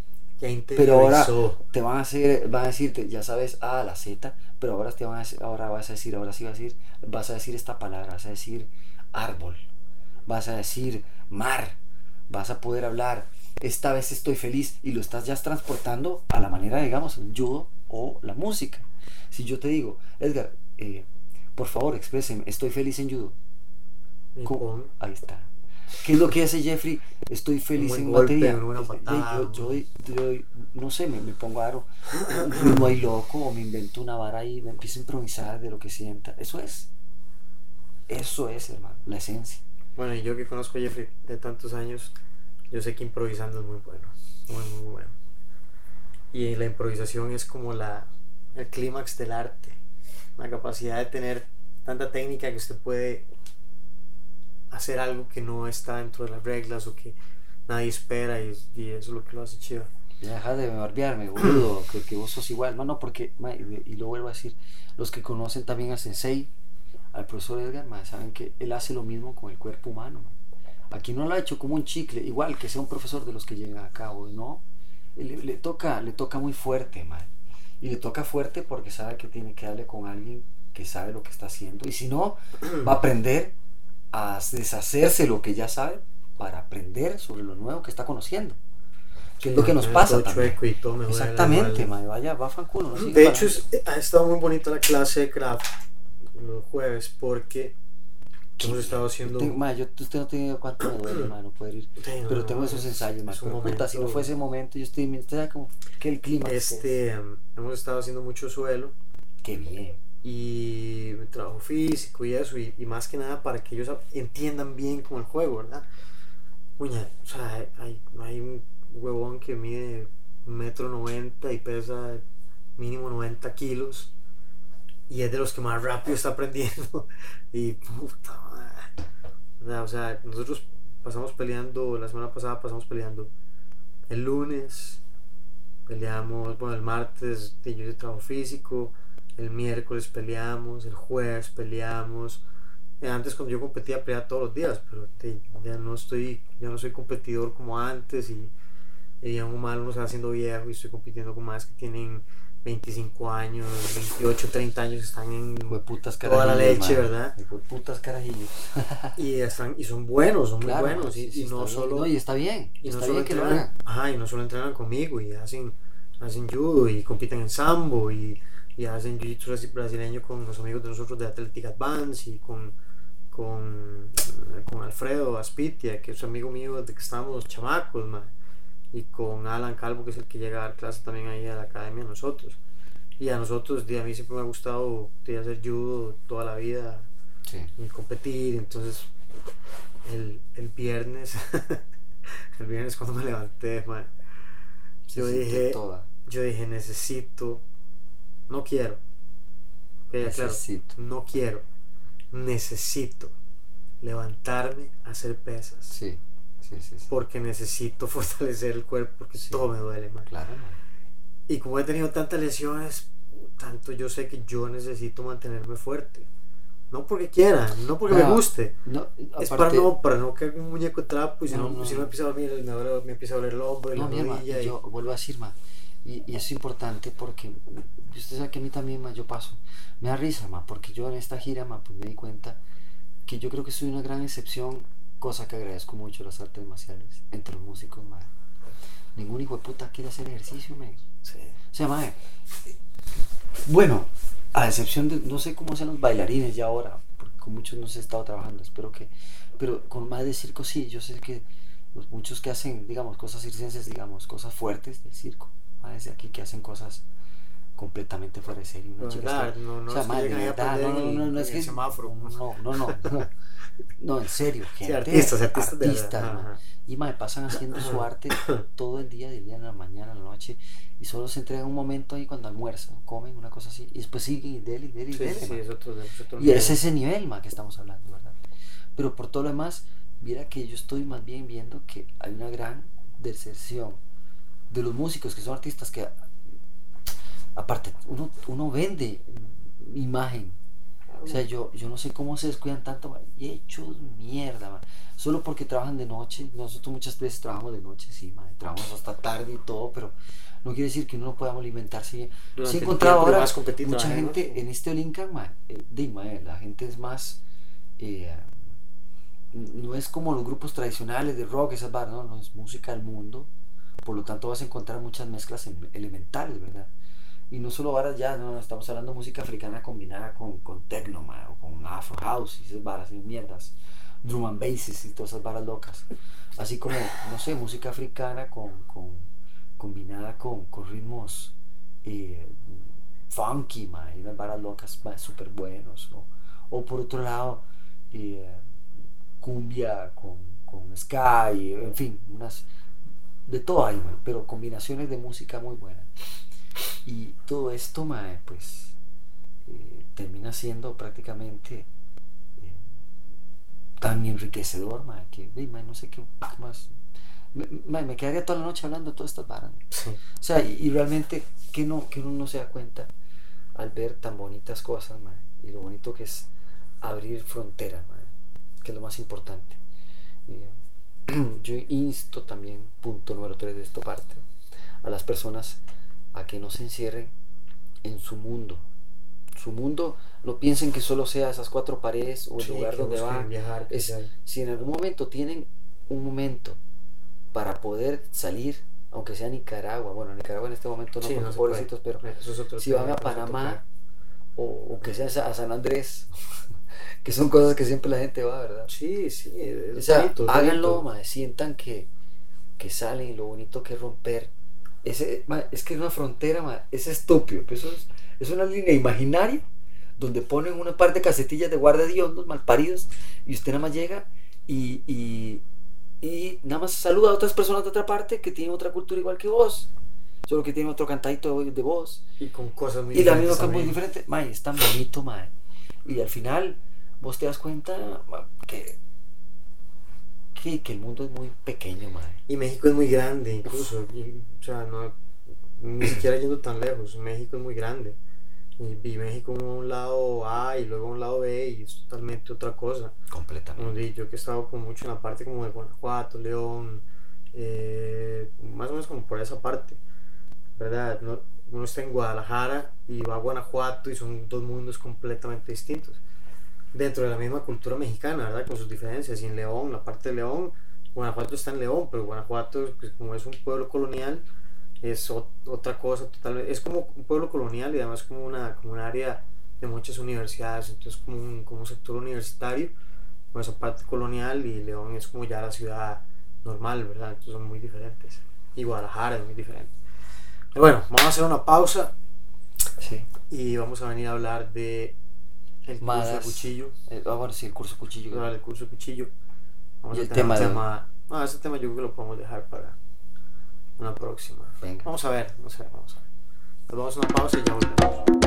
Pero ahora te van a hacer, van a decirte, ya sabes A, la Z, pero ahora te van a ahora vas a decir, ahora sí vas a decir, vas a decir esta palabra, vas a decir árbol, vas a decir mar, vas a poder hablar, esta vez estoy feliz y lo estás ya transportando a la manera, digamos, judo o la música. Si yo te digo, Edgar, eh, por favor, expresen, estoy feliz en judo. Ahí está. ¿Qué es lo que hace Jeffrey? Estoy feliz en batería. Yo, no sé, me, pongo a dar un ritmo ahí loco o me invento una vara y me empiezo a improvisar de lo que sienta. Eso es. Eso es, hermano, la esencia. Bueno, y yo que conozco a Jeffrey de tantos años, yo sé que improvisando es muy bueno, muy, muy bueno. Y la improvisación es como la, el clímax del arte, la capacidad de tener tanta técnica que usted puede hacer algo que no está dentro de las reglas o que nadie espera y, y eso es lo que lo hace chido. Ya deja de barbearme, boludo, que, que vos sos igual. No, no, porque, ma, y, lo vuelvo a decir, los que conocen también a Sensei, al profesor Edgar, ma, saben que él hace lo mismo con el cuerpo humano. ma. Aquí no lo ha hecho como un chicle, igual que sea un profesor de los que llegan acá, o no. Le, le toca, le toca muy fuerte, ma. Y le toca fuerte porque sabe que tiene que darle con alguien que sabe lo que está haciendo. Y si no, va a aprender a deshacerse lo que ya sabe para aprender sobre lo nuevo que está conociendo. Que es lo que nos pasa también. y todo Exactamente, mae, vaya, va fanculo. no De hecho, es- ha estado muy bonita la clase de craft los jueves porque hemos estado haciendo... Tengo- mae, yo, usted no tiene cuánto me duele, no poder ir. No, Pero no, tengo es- esos ensayos, mae. es puta, si no momento- fue ese momento, yo estoy, usted sabe como que el clima. Este, em, hemos estado haciendo mucho suelo Qué bien. y trabajo físico y eso, y, y más que nada para que ellos entiendan bien como el juego, ¿verdad? Uña, o sea, hay, hay un huevón que mide metro noventa y pesa mínimo 90 kilos y es de los que más rápido está aprendiendo y puta madre. O sea, nosotros pasamos peleando, la semana pasada pasamos peleando el lunes, peleamos, bueno, el martes yo de trabajo físico, el miércoles peleamos, el jueves peleamos. Antes cuando yo competía peleaba todos los días, pero ya no estoy, ya no soy competidor como antes y, y uno mal uno se va haciendo viejo y estoy compitiendo con más que tienen 25 años, 28, 30 años, están en putas Toda la leche. ¿verdad? Putas carajillos. y están y son buenos, son Claro, muy buenos y, sí, y no bien. solo No, y está bien. y no solo bien entrenan, ajá, y no solo entrenan conmigo y hacen hacen judo y compiten en sambo y, y hacen jiu-jitsu brasi- brasileño con los amigos de nosotros de Athletic Advance y con con, con Alfredo Aspitia que es amigo mío desde que estábamos chamacos ma, y con Alan Calvo que es el que llega a dar clase también ahí a la academia a nosotros y a nosotros de, a mí siempre me ha gustado de hacer judo toda la vida Sí. y competir. Entonces, el, el viernes, el viernes cuando me levanté, man, yo dije, toda. yo dije, necesito, no quiero, claro, Necesito. no quiero, necesito levantarme a hacer pesas. Sí. Sí, sí, sí. Porque necesito fortalecer el cuerpo, porque todo me duele, man. Claro, mae. Y como he tenido tantas lesiones, tanto yo sé que yo necesito mantenerme fuerte. No porque quiera, no porque me No, guste, No, Es aparte- para no, para no caer un muñeco de trapo y si no, No, no, si me empieza a dormir, me, duele- me empieza a doler el hombro y No, la rodilla. y- yo vuelvo a decir, ma, y, y es importante porque usted sabe que a mí también, ma, yo paso, me da risa, ma, porque yo en esta gira, ma, pues me di cuenta que yo creo que soy una gran excepción, cosa que agradezco mucho las artes marciales, entre los músicos, ma. Ningún hijo de puta quiere hacer ejercicio, ma. Sí. O sea, ma, eh, bueno, a excepción de, no sé cómo sean los bailarines ya ahora, porque con muchos no se he estado trabajando, espero que, pero con más de circo sí, yo sé que los muchos que hacen, digamos, cosas circenses, digamos, cosas fuertes del circo, desde aquí que hacen cosas completamente fuera de serie. una No, chica verdad, está- no, no o sea, es que ma, de lleguen ahí a verdad, no, no, no, no, es que semáforo. no, no, no, no, no, en serio, gente, artistas, artistas artistas, y mae, pasan haciendo su arte todo el día, del día en la mañana, en la noche, y solo se entregan un momento ahí cuando almuerzan, comen, una cosa así, y después siguen y dele, y dele, y Sí, dele, sí, sí, es otro, es otro Y es ese nivel, ma, que estamos hablando, ¿verdad? Pero por todo lo demás, mira que yo estoy más bien viendo que hay una gran deserción de los músicos que son artistas que, aparte, uno, uno vende imagen. O sea, yo, yo no sé cómo se descuidan tanto, y hechos mierda, ma. Solo porque trabajan de noche. Nosotros muchas veces trabajamos de noche, sí, ma, trabajamos hasta tarde y todo, pero no quiere decir que no podamos alimentarse bien. Durante Sí he encontrado ahora más mucha gente en este eh, ma, eh, la gente es más, eh, no es como los grupos tradicionales de rock, esas barras, no, no es música del mundo, por lo tanto vas a encontrar muchas mezclas em- elementales, ¿verdad? Y no solo varas ya, no, estamos hablando de música africana combinada con, con techno, ma, o con afro house y esas varas y mierdas, drum and basses y todas esas varas locas. Así como, no sé, música africana con, con- combinada con, con ritmos eh, funky, ma, y unas varas locas súper buenos. O, por otro lado, eh, cumbia con, con sky, en fin, unas de todo hay, pero combinaciones de música muy buenas. Y todo esto, mae, pues eh, termina siendo prácticamente eh, tan enriquecedor, mae, que ey, mae, no sé qué, más. Me, mae, me quedaría toda la noche hablando de todas estas varas. Sí. O sea, y, y realmente que no, que uno no se da cuenta al ver tan bonitas cosas, mae, y lo bonito que es abrir fronteras, mae, que es lo más importante. Y, yo insto también, punto número 3 de esta parte, a las personas a que no se encierren en su mundo. Su mundo, no piensen que solo sea esas cuatro paredes o el Sí, lugar donde van. viajar, Es, si en algún momento tienen un momento para poder salir, aunque sea Nicaragua, bueno, Nicaragua en este momento no, Sí, no pobrecitos, puede. pero Eso es otro si van a Panamá o, o que sea a San Andrés, que son cosas que siempre la gente va, ¿verdad? Sí, sí. es O sea, bonito, háganlo, bonito. mae, sientan que, que salen y lo bonito que es romper. Ese, mae, es que es una frontera, mae, es estúpido, eso es, es una línea imaginaria donde ponen una par de casetillas de guarda de hondos malparidos y usted nada más llega y, y, y nada más saluda a otras personas de otra parte que tienen otra cultura igual que vos, solo que tienen otro cantadito de voz Y con cosas muy y la diferentes misma que es muy también. diferente. Mae, es tan bonito, mae. Y al final, vos te das cuenta ma, que, que, que el mundo es muy pequeño, mae. Y México es muy grande, incluso. y, o sea, no, ni siquiera yendo tan lejos. México es muy grande. Y, y México en un lado A y luego un lado B y es totalmente otra cosa. Completamente. Yo que he estado como mucho en la parte como de Guanajuato, León, eh, más o menos como por esa parte, ¿verdad? No- uno está en Guadalajara y va a Guanajuato y son dos mundos completamente distintos. Dentro de la misma cultura mexicana, ¿verdad? Con sus diferencias. Y en León, la parte de León, Guanajuato está en León, pero Guanajuato, pues, como es un pueblo colonial, es ot- otra cosa totalmente. Es como un pueblo colonial y además como una, como un área de muchas universidades, entonces como un, como un sector universitario con esa parte colonial y León es como ya la ciudad normal, ¿verdad? Entonces son muy diferentes. Y Guadalajara es muy diferente. Pero bueno, vamos a hacer una pausa Sí. y vamos a venir a hablar de el curso de Madas. cuchillo. Eh, ah, bueno, sí, el curso cuchillo. Del curso de cuchillo. Vamos Y a el tema de- tema. No, ese tema yo creo que lo podemos dejar para una próxima. Venga. Vamos a ver, vamos a ver, vamos a ver. Nos vamos a una pausa y ya volvemos.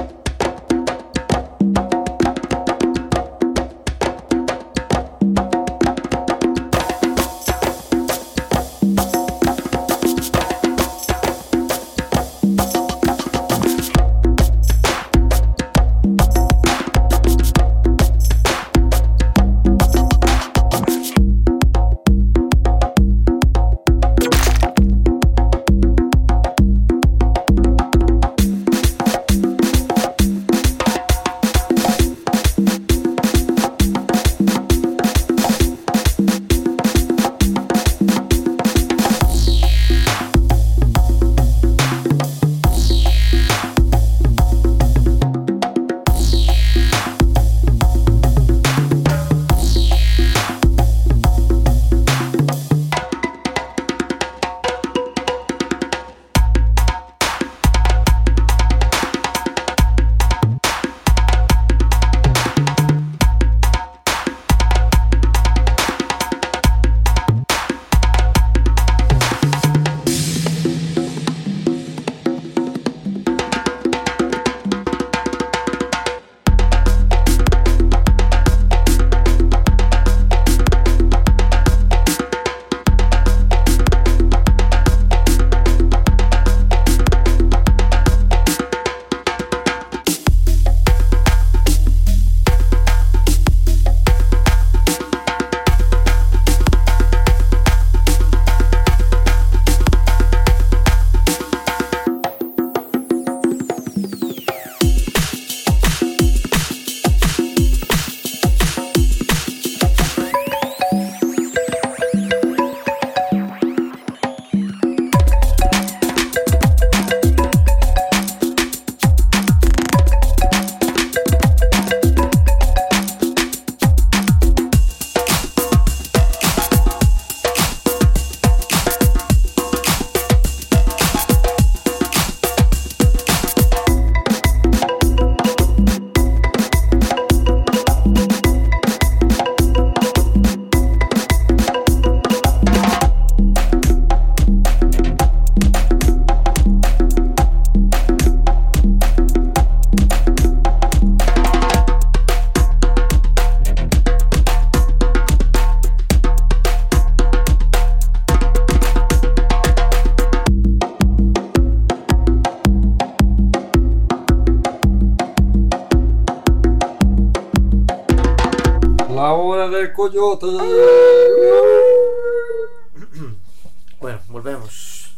Bueno, volvemos.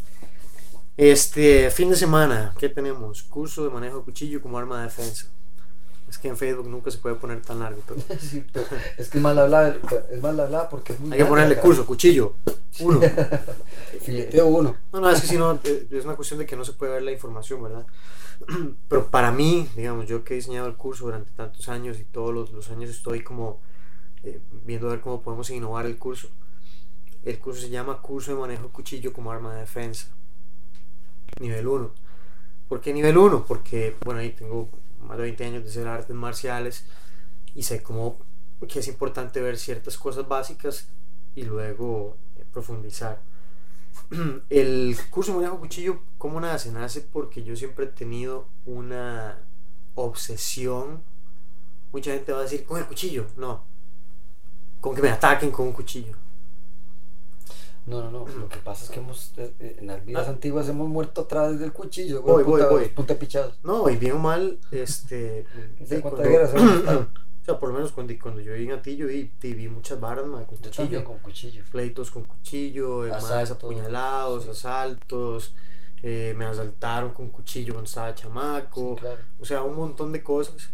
Este fin de semana, ¿qué tenemos? Curso de manejo de cuchillo como arma de defensa. Es que en Facebook nunca se puede poner tan largo. pero Sí, pero es que es mal hablar, es mal hablar porque es muy hay que ponerle larga. curso, cuchillo. Uno. Fileteo uno. No, no, es que si no, eh, es una cuestión de que no se puede ver la información, ¿verdad? Pero para mí, digamos, yo que he diseñado el curso durante tantos años y todos los, los años estoy como eh, viendo a ver cómo podemos innovar el curso. El curso se llama Curso de Manejo de Cuchillo como Arma de Defensa. Nivel 1. ¿Por qué nivel 1? Porque, bueno, ahí tengo más de 20 años de hacer artes marciales y sé cómo que es importante ver ciertas cosas básicas y luego eh, profundizar. El curso de manejo cuchillo, ¿cómo nace? Nace porque yo siempre he tenido una obsesión. Mucha gente va a decir, con el cuchillo. No. Con que me ataquen con un cuchillo. No, no, no. Lo que pasa es que hemos, eh, eh, en las vidas Ah. antiguas hemos muerto a través del cuchillo. Voy, voy, punta, voy. punta pichados. No, y bien o mal, este. ¿Quién sabe di, cuántas cuando- o sea, por lo menos cuando, cuando yo vi en Atillo vi, vi- vi muchas varas ma, con cuchillo. con cuchillo. Pleitos con cuchillo, eh, más Asaltos. apuñalados, Sí. asaltos. eh, me asaltaron con cuchillo cuando estaba chamaco. Sí, claro. O sea, un montón de cosas.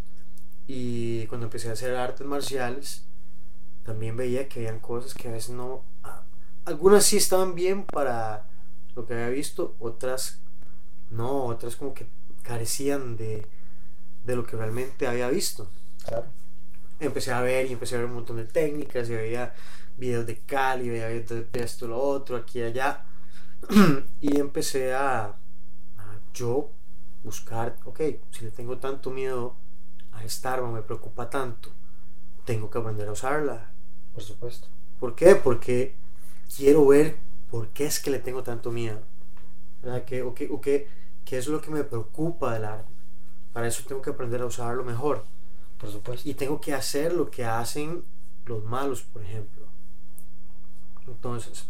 Y cuando empecé a hacer artes marciales, también veía que habían cosas que a veces no... Algunas sí estaban bien para lo que había visto, otras no, otras como que carecían de, de lo que realmente había visto. Claro. Empecé a ver y empecé a ver un montón de técnicas y veía videos de Cali, veía videos de esto, lo otro, aquí y allá. y empecé a, a yo buscar, ok, si le tengo tanto miedo a esta arma, me preocupa tanto, tengo que aprender a usarla. Por supuesto. ¿Por qué? Porque quiero ver por qué es que le tengo tanto miedo. ¿Verdad? ¿Qué, o qué, o qué- qué es lo que me preocupa del arma? Para eso tengo que aprender a usarlo mejor. Por supuesto. Y tengo que hacer lo que hacen los malos, por ejemplo. Entonces,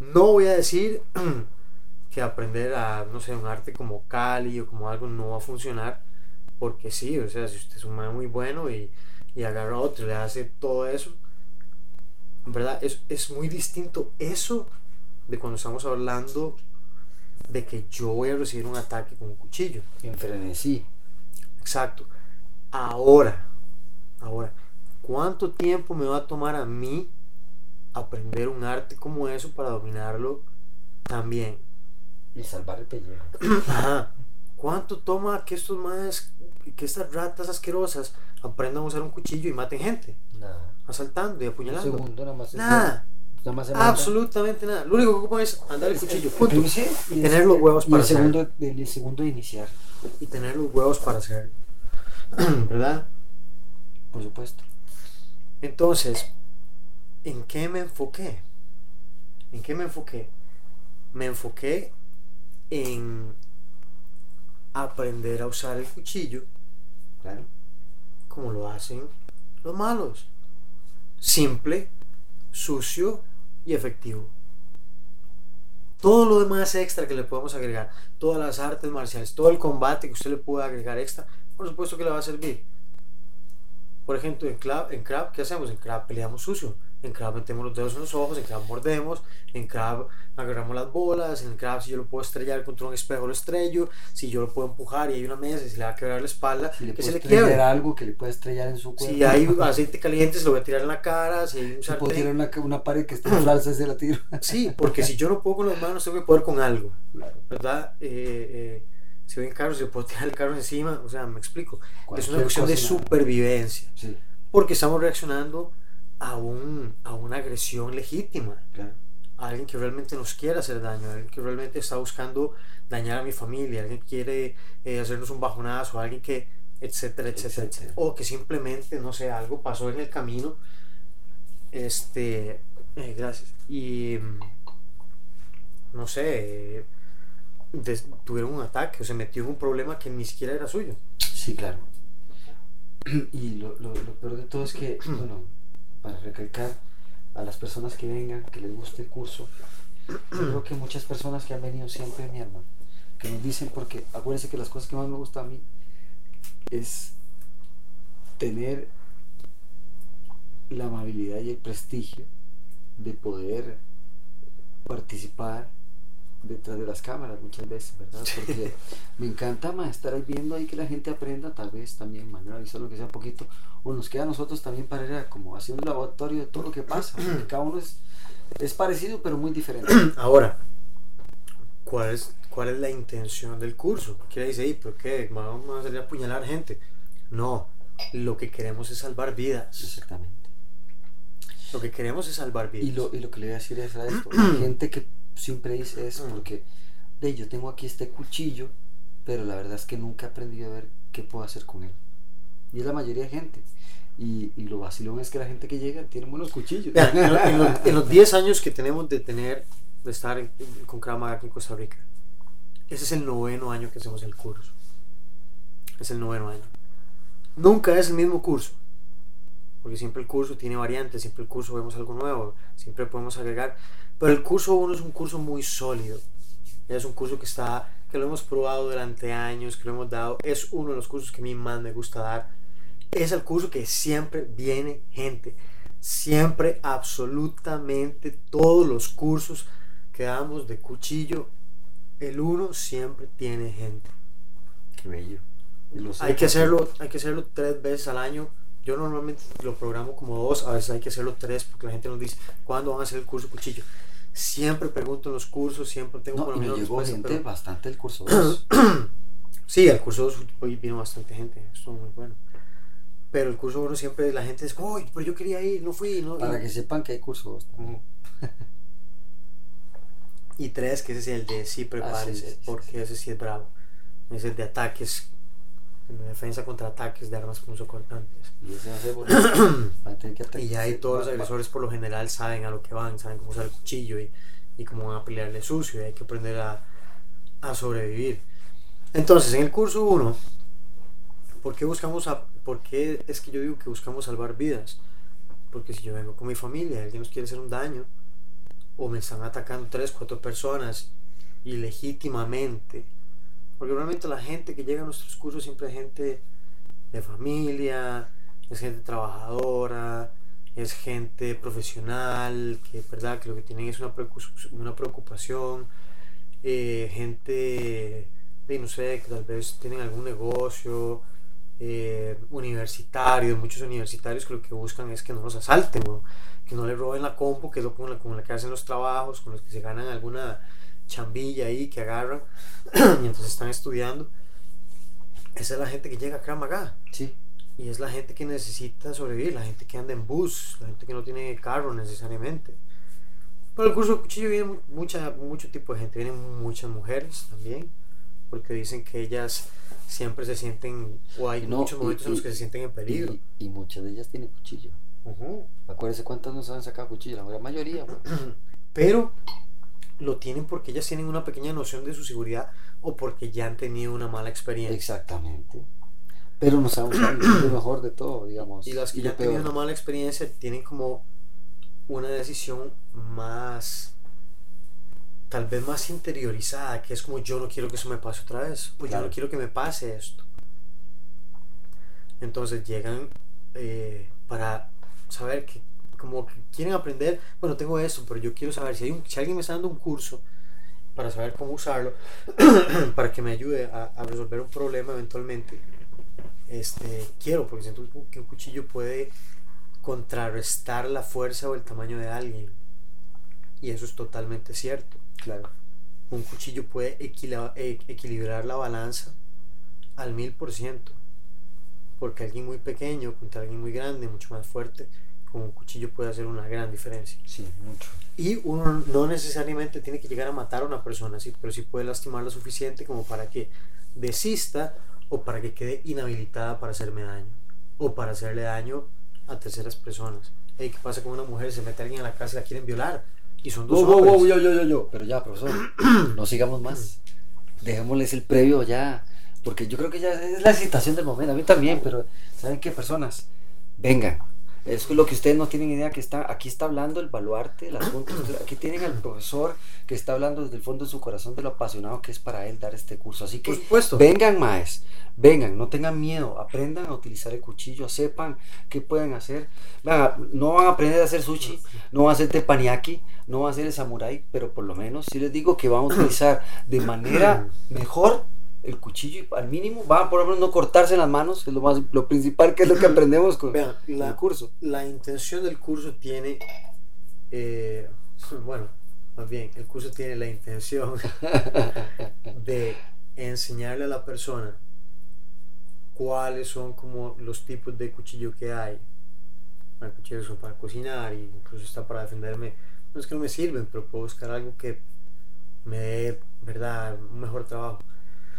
no voy a decir que aprender a, no sé, un arte como Cali o como algo no va a funcionar, porque sí, o sea, si usted es un man muy bueno y, y agarra a otro y le hace todo eso, verdad, es, es muy distinto eso de cuando estamos hablando de que yo voy a recibir un ataque con un cuchillo. En frenesí. Exacto. Ahora, ahora, ¿cuánto tiempo me va a tomar a mí aprender un arte como eso para dominarlo también? Y salvar el pellejo. Ajá. ¿Cuánto toma que estos más, que estas ratas asquerosas aprendan a usar un cuchillo y maten gente? Nada. Asaltando y Un apuñalando. segundo nada más. Nada, Nada más absolutamente nada. Lo único que ocupan es andar el cuchillo, El punto. primer- y tener los huevos para el segundo, el segundo de iniciar. Y tener los huevos para hacerlo. ¿Verdad? Por supuesto. Entonces, ¿en qué me enfoqué? ¿En qué me enfoqué? Me enfoqué en aprender a usar el cuchillo Claro. como lo hacen los malos. Simple, sucio y efectivo. Todo lo demás extra que le podemos agregar, todas las artes marciales, todo el combate que usted le pueda agregar extra, por supuesto que le va a servir. Por ejemplo, en Crab, en Crab ¿qué hacemos? En Crab peleamos sucio. En Crab metemos los dedos en los ojos, en Crab mordemos, en Crab agarramos las bolas, en Crab si yo lo puedo estrellar contra un espejo lo estrello, si yo lo puedo empujar y hay una mesa y se le va a quebrar la espalda, Si le que se le quiebre. algo que le puede estrellar en su cuerpo. Si hay aceite caliente se lo voy a tirar en la cara, si hay un Si puedo tirar sartén. una, una pared que esté en falsa, se la tiro. Sí, porque si yo no puedo con las manos, tengo que poder con algo, Claro. ¿verdad? Eh, eh, si voy en carro, si puedo tirar el carro encima, o sea, me explico. es Cualquier una cuestión de supervivencia, Sí, porque estamos reaccionando a, un, a una agresión legítima. claro. a alguien que realmente nos quiere hacer daño, a alguien que realmente está buscando dañar a mi familia, alguien que quiere eh, hacernos un bajonazo, alguien que, etcétera, etcétera, Etcétera. O que simplemente, no sé, algo pasó en el camino. Este, eh, gracias. Y, mm, no sé, eh, des- tuvieron un ataque o se metió en un problema que ni siquiera era suyo. Sí, claro. Y lo, lo, lo peor de todo es que, bueno, para recalcar a las personas que vengan, que les guste el curso, creo que muchas personas que han venido siempre, mi hermano, que nos dicen, porque acuérdense que las cosas que más me gustan a mí es tener la amabilidad y el prestigio de poder participar detrás de las cámaras muchas veces, ¿verdad? Porque me encanta más estar ahí viendo ahí que la gente aprenda, tal vez también manera avisar lo que sea un poquito, o nos queda a nosotros también para ir a como haciendo un laboratorio de todo lo que pasa, porque cada uno es, es parecido pero muy diferente. Ahora, ¿cuál es, ¿cuál es la intención del curso? ¿Qué dice ahí? ¿Por qué? ¿Vamos a salir a apuñalar gente? No, lo que queremos es salvar vidas. Exactamente. Lo que queremos es salvar vidas. Y lo, y lo que le voy a decir es a esto, la gente que siempre dice eso, porque de yo tengo aquí este cuchillo, pero la verdad es que nunca he aprendido a ver qué puedo hacer con él. Y es la mayoría de gente. Y, y lo vacilón es que la gente que llega tiene buenos cuchillos. En, lo- en lo- en los 10 años que tenemos de tener, de estar en- con Krav aquí en Costa Rica, ese es el noveno año que hacemos el curso. Es el noveno año. Nunca es el mismo curso. Porque siempre el curso tiene variantes, siempre el curso vemos algo nuevo, siempre podemos agregar. Pero el curso 1 es un curso muy sólido. Es un curso que está, que lo hemos probado durante años, que lo hemos dado. Es uno de los cursos que a mí más me gusta dar. Es el curso que siempre viene gente. Siempre, absolutamente todos los cursos que damos de cuchillo, el uno siempre tiene gente. Qué bello. Hay que hacerlo, hay que hacerlo tres veces al año. Yo normalmente lo programo como dos, a veces hay que hacerlo tres porque la gente nos dice, ¿cuándo van a hacer el curso cuchillo? Siempre pregunto en los cursos, siempre tengo No, por lo me menos llegó respuesta, gente pero- bastante el curso 2. Sí, al curso 2 hoy vino bastante gente, estuvo muy bueno. Pero el curso 1 siempre la gente es, uy, pero yo quería ir, no fui, no. Para y- que sepan que hay curso 2. Ujú. Y tres, que ese es el de sí prepárese, Ah, sí, sí, sí, porque ese sí es bravo. Es el de ataques, de defensa contra ataques de armas punzocortantes. Y ese a Y ya ahí todos los agresores por lo general saben a lo que van, saben cómo usar el cuchillo y, y cómo van a pelearle sucio y hay que aprender a, a sobrevivir. Entonces, en el curso 1, ¿por qué buscamos a, por qué es que yo digo que buscamos salvar vidas? Porque si yo vengo con mi familia alguien nos quiere hacer un daño, o me están atacando tres, cuatro personas ilegítimamente, porque normalmente la gente que llega a nuestros cursos siempre es gente de familia, es gente trabajadora, es gente profesional, que, ¿verdad? que lo que tienen es una, una preocupación, eh, gente, de, no sé, que tal vez tienen algún negocio, eh, universitario, muchos universitarios que lo que buscan es que no los asalten, que no les roben la compu, que es lo con la, con la que hacen los trabajos, con los que se ganan alguna chambilla ahí que agarran mientras están estudiando. Esa es la gente que llega a Krav Maga. Sí. Y es la gente que necesita sobrevivir, la gente que anda en bus, la gente que no tiene carro necesariamente. Para el curso de cuchillo viene mucha, mucho tipo de gente, vienen muchas mujeres también, porque dicen que ellas siempre se sienten, o hay No, muchos y- momentos en los y- que se sienten en peligro. Y, y muchas de ellas tienen cuchillo. Ujú. Acuérdense cuántas nos han sacado cuchillo, la gran mayoría. güey. Pero lo tienen porque ellas tienen una pequeña noción de su seguridad o porque ya han tenido una mala experiencia. Exactamente. Pero nos han usado lo mejor de todo, digamos. Y las que ya han tenido una mala experiencia tienen como una decisión más, tal vez más interiorizada, que es como yo no quiero que eso me pase otra vez, o yo no quiero que me pase esto. Entonces llegan eh, para saber que, como que quieren aprender, bueno, tengo esto, pero yo quiero saber si, hay un, si alguien me está dando un curso para saber cómo usarlo, para que me ayude a, a resolver un problema eventualmente, este, quiero, porque siento que un cuchillo puede contrarrestar la fuerza o el tamaño de alguien. Y eso es totalmente cierto. Claro. Un cuchillo puede e- equilibrar la balanza al mil por ciento. Porque alguien muy pequeño contra alguien muy grande, mucho más fuerte, con un cuchillo puede hacer una gran diferencia. Sí, mucho. Y uno no necesariamente tiene que llegar a matar a una persona, sí, pero sí puede lastimarla suficiente como para que desista o para que quede inhabilitada para hacerme daño o para hacerle daño a terceras personas. Hey, ¿Qué pasa con una mujer? Se mete alguien a la casa y la quieren violar y son dos Wow, wow, hombres. wow, yo, yo, yo, yo. Pero ya, profesor, no sigamos más. Dejémosles el previo ya. Porque yo creo que ya es la excitación del momento. A mí también, pero ¿saben qué, personas? Vengan. Es lo que ustedes no tienen idea que está, aquí está hablando el baluarte del asunto. Aquí tienen al profesor que está hablando desde el fondo de su corazón de lo apasionado que es para él dar este curso. Así que vengan más, vengan, no tengan miedo, aprendan a utilizar el cuchillo, sepan qué pueden hacer. Vean, no van a aprender a hacer sushi, no van a hacer teppanyaki, no van a hacer el samurai, pero por lo menos sí les digo que van a utilizar de manera mejor el cuchillo al mínimo van a por lo menos no cortarse las manos, es lo más lo principal que es lo que aprendemos con Vean, la- el curso. La intención del curso tiene, eh, bueno, más bien, el curso tiene la intención de enseñarle a la persona cuáles son como los tipos de cuchillo que hay. Hay cuchillos son para cocinar y incluso está para defenderme. No es que no me sirven, pero puedo buscar algo que me dé, ¿verdad?, un mejor trabajo.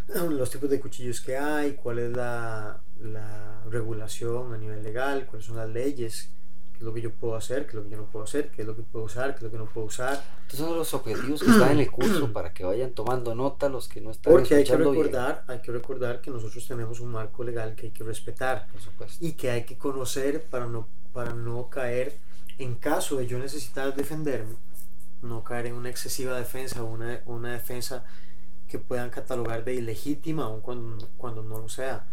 Los tipos de cuchillos que hay, cuál es la, la regulación a nivel legal, cuáles son las leyes, qué es lo que yo puedo hacer, qué es lo que yo no puedo hacer, qué es lo que puedo usar, qué es lo que no puedo usar. Estos son los objetivos que están en el curso para que vayan tomando nota los que no están Porque hay que escuchando bien, recordar, hay que recordar que nosotros tenemos un marco legal que hay que respetar por supuesto. y que hay que conocer para no, para no caer en caso de yo necesitar defenderme, no caer en una excesiva defensa o una, una defensa que puedan catalogar de ilegítima aun cuando, cuando no lo sea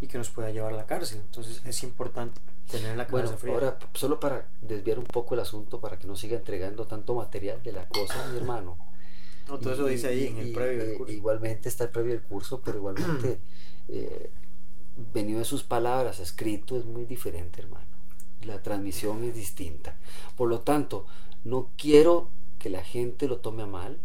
y que nos pueda llevar a la cárcel. Entonces es importante tener la cabeza Bueno, fría. ahora solo para desviar un poco el asunto para que no siga entregando tanto material de la cosa, mi hermano. No, todo eso dice ahí en el previo del eh, curso. Igualmente está el previo del curso, pero igualmente eh, venido de sus palabras, escrito es muy diferente, hermano. La transmisión es distinta. Por lo tanto, no quiero que la gente lo tome a mal,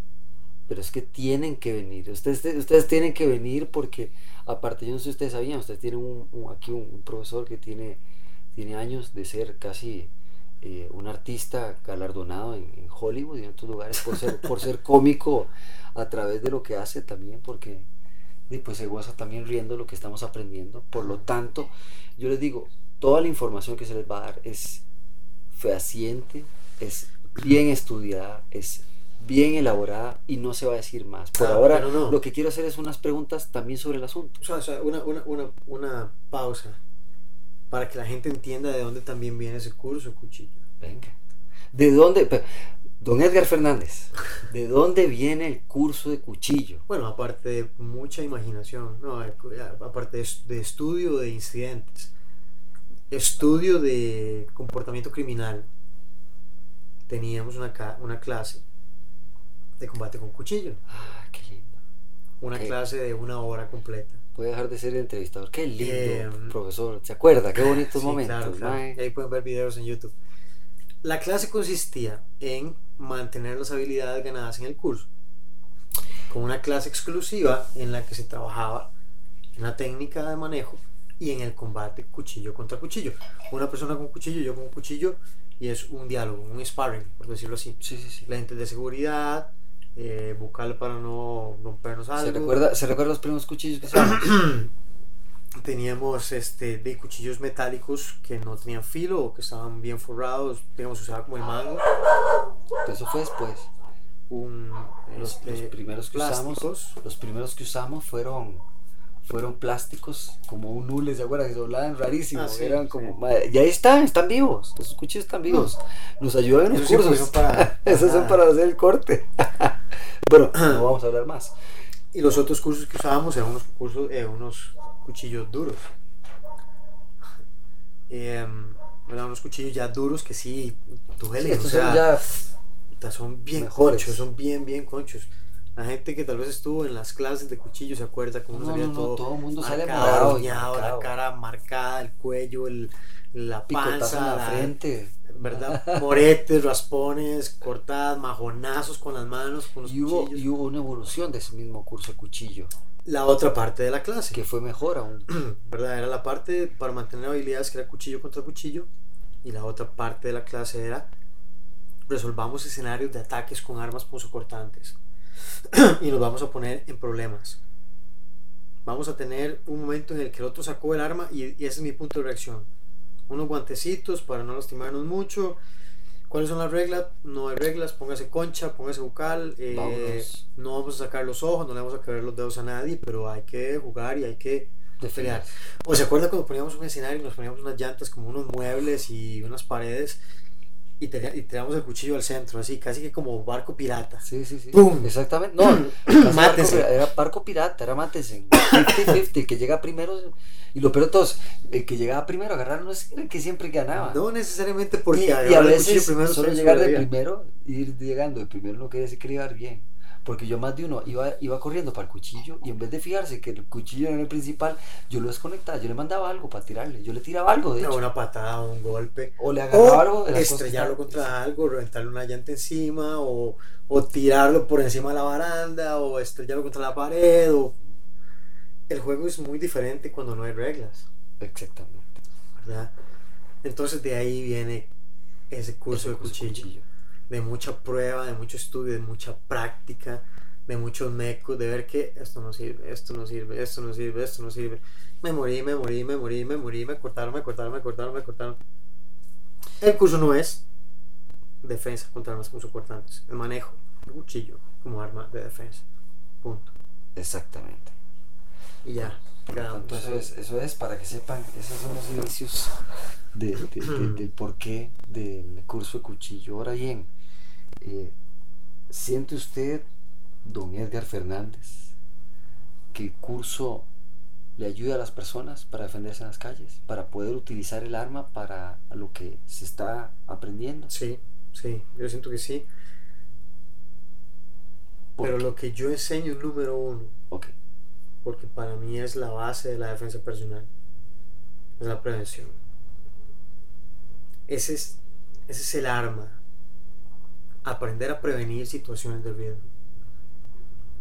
pero es que tienen que venir. Ustedes, ustedes tienen que venir porque, aparte, yo no sé si ustedes sabían, ustedes tienen un, un- aquí un, un profesor que tiene, tiene años de ser casi eh, un artista galardonado en, en Hollywood y en otros lugares por ser, por ser cómico a través de lo que hace también, porque pues se goza también riendo lo que estamos aprendiendo. Por lo tanto, yo les digo, toda la información que se les va a dar es fehaciente, es bien estudiada, es bien elaborada y no se va a decir más. Por Ah, ahora, no. lo que quiero hacer es unas preguntas también sobre el asunto. O sea, o sea, una, una, una, una pausa para que la gente entienda de dónde también viene ese curso, cuchillo. Venga. ¿De dónde? Don Edgar Fernández, ¿de dónde viene el curso de cuchillo? Bueno, aparte de mucha imaginación, no, eh, aparte de, estudio de incidentes, estudio de comportamiento criminal, teníamos una, una clase de combate con cuchillo, Ah, qué lindo. una Ok. clase de una hora completa. Puede dejar de ser el entrevistador. Qué lindo, Eh, profesor. ¿Se acuerda? Qué bonitos Sí, momentos. claro, claro. ahí pueden ver videos en YouTube. La clase consistía en mantener las habilidades ganadas en el curso, con una clase exclusiva en la que se trabajaba en la técnica de manejo y en el combate cuchillo contra cuchillo. Una persona con cuchillo, yo con cuchillo, y es un diálogo, un sparring, por decirlo así. Sí, sí, sí. Lentes de seguridad, eh, bucal para no rompernos algo. ¿Se recuerda, ¿Se recuerda los primeros cuchillos que teníamos este de cuchillos metálicos que no tenían filo o que estaban bien forrados, digamos, usaba como el mango, Eso fue después. un Los, este, los primeros que plásticos. usamos, los primeros que usamos fueron fueron plásticos como un hule, ¿se acuerdan? Que doblaban rarísimo, Ah, sí, eran como, sí. madre, y ahí están, están vivos, esos cuchillos están vivos, nos ayudan en los cursos, son para- esos son para hacer el corte, bueno, no vamos a hablar más, Y los otros cursos que usábamos eran unos cursos, eh, unos cuchillos duros. Em, eran unos cuchillos ya duros que sí duelen, estos o sea, son ya, son bien mejores. conchos, son bien, bien conchos. La gente que tal vez estuvo en las clases de cuchillo se acuerda cómo no, salía no, no, todo, todo el mundo sale marcado, morado, y arañado, la cara marcada, el cuello, el, la panza, en la la- frente, ¿verdad? Moretes, raspones, cortadas, majonazos con las manos, con los y hubo, cuchillos. y hubo una evolución de ese mismo curso de cuchillo, La otra parte de la clase, que fue mejor aún, ¿verdad? Era la parte para mantener habilidades que era cuchillo contra cuchillo. Y la otra parte de la clase era resolvamos escenarios de ataques con armas punzocortantes. y nos vamos a poner en problemas. Vamos a tener un momento en el que el otro sacó el arma y, y ese es mi punto de reacción. Unos guantecitos para no lastimarnos mucho. ¿Cuáles son las reglas? No hay reglas. Póngase concha, póngase bucal. eh, no vamos a sacar los ojos, no le vamos a caer los dedos a nadie, pero hay que jugar y hay que pelear. O se acuerda cuando poníamos un escenario y nos poníamos unas llantas como unos muebles y unas paredes y, tenía- y tirábamos el cuchillo al centro, así, casi que como barco pirata. Sí, sí, sí. ¡Pum! Exactamente. No, barco Mátese. era barco pirata, era mátese. 50-50, el que llega primero. Y lo peor de todo, es, el que llegaba primero a agarrar no es el que siempre ganaba. No necesariamente porque y a veces solo llegar de primero, ir llegando de primero no quiere decir que iba bien. Porque yo más de uno iba, iba corriendo para el cuchillo y en vez de fijarse que el cuchillo era el principal, yo lo desconectaba, yo le mandaba algo para tirarle, yo le tiraba algo de hecho. una patada, un golpe. O le agarraba O algo de estrellarlo contra algo, reventarle una llanta encima, o, o tirarlo por encima de la baranda, o estrellarlo contra la pared. O... El juego es muy diferente cuando no hay reglas, Exactamente. ¿verdad? Entonces de ahí viene ese curso Ese curso de cuchillo. De mucha prueba, de mucho estudio, de mucha práctica, de muchos mecos, de ver que esto no sirve, esto no sirve, esto no sirve, esto no sirve. Me morí, me morí, me morí, me morí, me cortaron, me cortaron, me cortaron, me cortaron. El curso no es defensa contra armas cortantes, el manejo del cuchillo como arma de defensa. Punto. Exactamente. Y ya. Tanto, eso es, eso es para que sepan, esos son los inicios de, de- de- del porqué del curso de cuchillo. Ahora bien, eh, ¿siente usted, don Edgar Fernández, que el curso le ayuda a las personas para defenderse en las calles, para poder utilizar el arma para lo que se está aprendiendo? Sí, sí, yo siento que sí. ¿Por Pero qué? lo que yo enseño es número uno. Ok, porque para mí es la base de la defensa personal, es la prevención. Ese es, ese es el arma, aprender a prevenir situaciones de riesgo.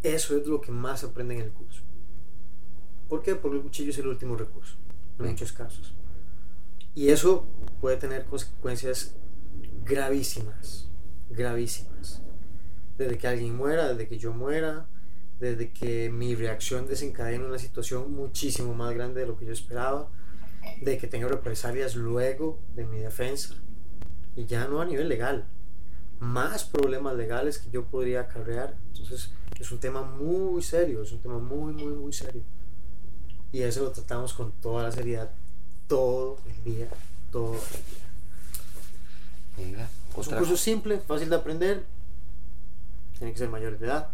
Eso es lo que más se aprende en el curso. ¿Por qué? Porque el cuchillo es el último recurso, en Sí. muchos casos. Y eso puede tener consecuencias gravísimas, gravísimas. Desde que alguien muera, desde que yo muera, desde que mi reacción desencadena una situación muchísimo más grande de lo que yo esperaba, de que tenga represalias luego de mi defensa, y ya no a nivel legal, más problemas legales que yo podría acarrear. Entonces es un tema muy serio, es un tema muy, muy, muy serio. Y eso lo tratamos con toda la seriedad, todo el día, todo el día. venga. Es un curso simple, fácil de aprender, tiene que ser mayor de edad,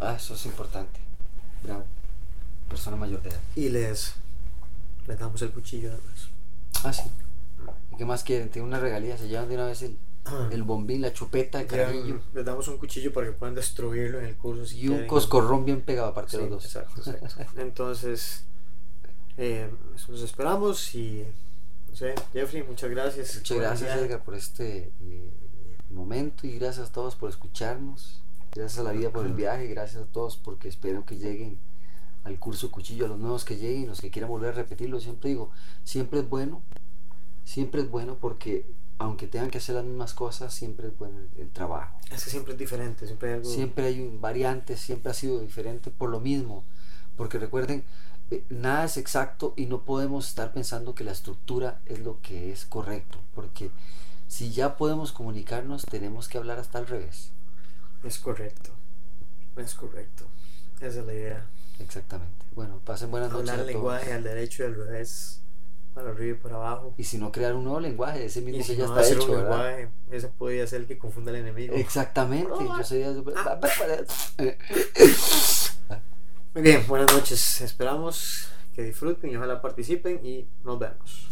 Ah, eso es importante. Bravo. Persona mayor de edad. y les, les damos el cuchillo además. Ah, sí. ¿Y qué más quieren? Tienen una regalía, se llevan de una vez el, el bombín, la chupeta, el les damos un cuchillo para que puedan destruirlo en el curso. si y un coscorrón bien pegado aparte Sí, de los dos. Exacto, exacto. Entonces, eh, eso los esperamos y, no sé, Jeffrey, muchas gracias. Muchas gracias. Edgar por este eh, momento y gracias a todos por escucharnos. Gracias a la vida por el viaje, gracias a todos porque espero que lleguen al curso cuchillo, a los nuevos que lleguen, los que quieran volver a repetirlo. Siempre digo, siempre es bueno, siempre es bueno porque aunque tengan que hacer las mismas cosas, siempre es bueno el, el trabajo. Es que siempre es diferente, siempre hay algo. Siempre hay un- variantes, siempre ha sido diferente por lo mismo. Porque recuerden, eh, nada es exacto y no podemos estar pensando que la estructura es lo que es correcto. Porque si ya podemos comunicarnos, tenemos que hablar hasta al revés. Es correcto, es correcto. Esa es la idea. Exactamente. Bueno, pasen buenas noches. Hablar el lenguaje al derecho y al revés, para arriba y para abajo. Y si no crear un nuevo lenguaje, ese mismo Y que ya no está hecho, un lenguaje, ese podría ser el que confunda al enemigo. Exactamente. Yo sería súper- Muy bien, buenas noches. Esperamos que disfruten y ojalá participen y nos vemos.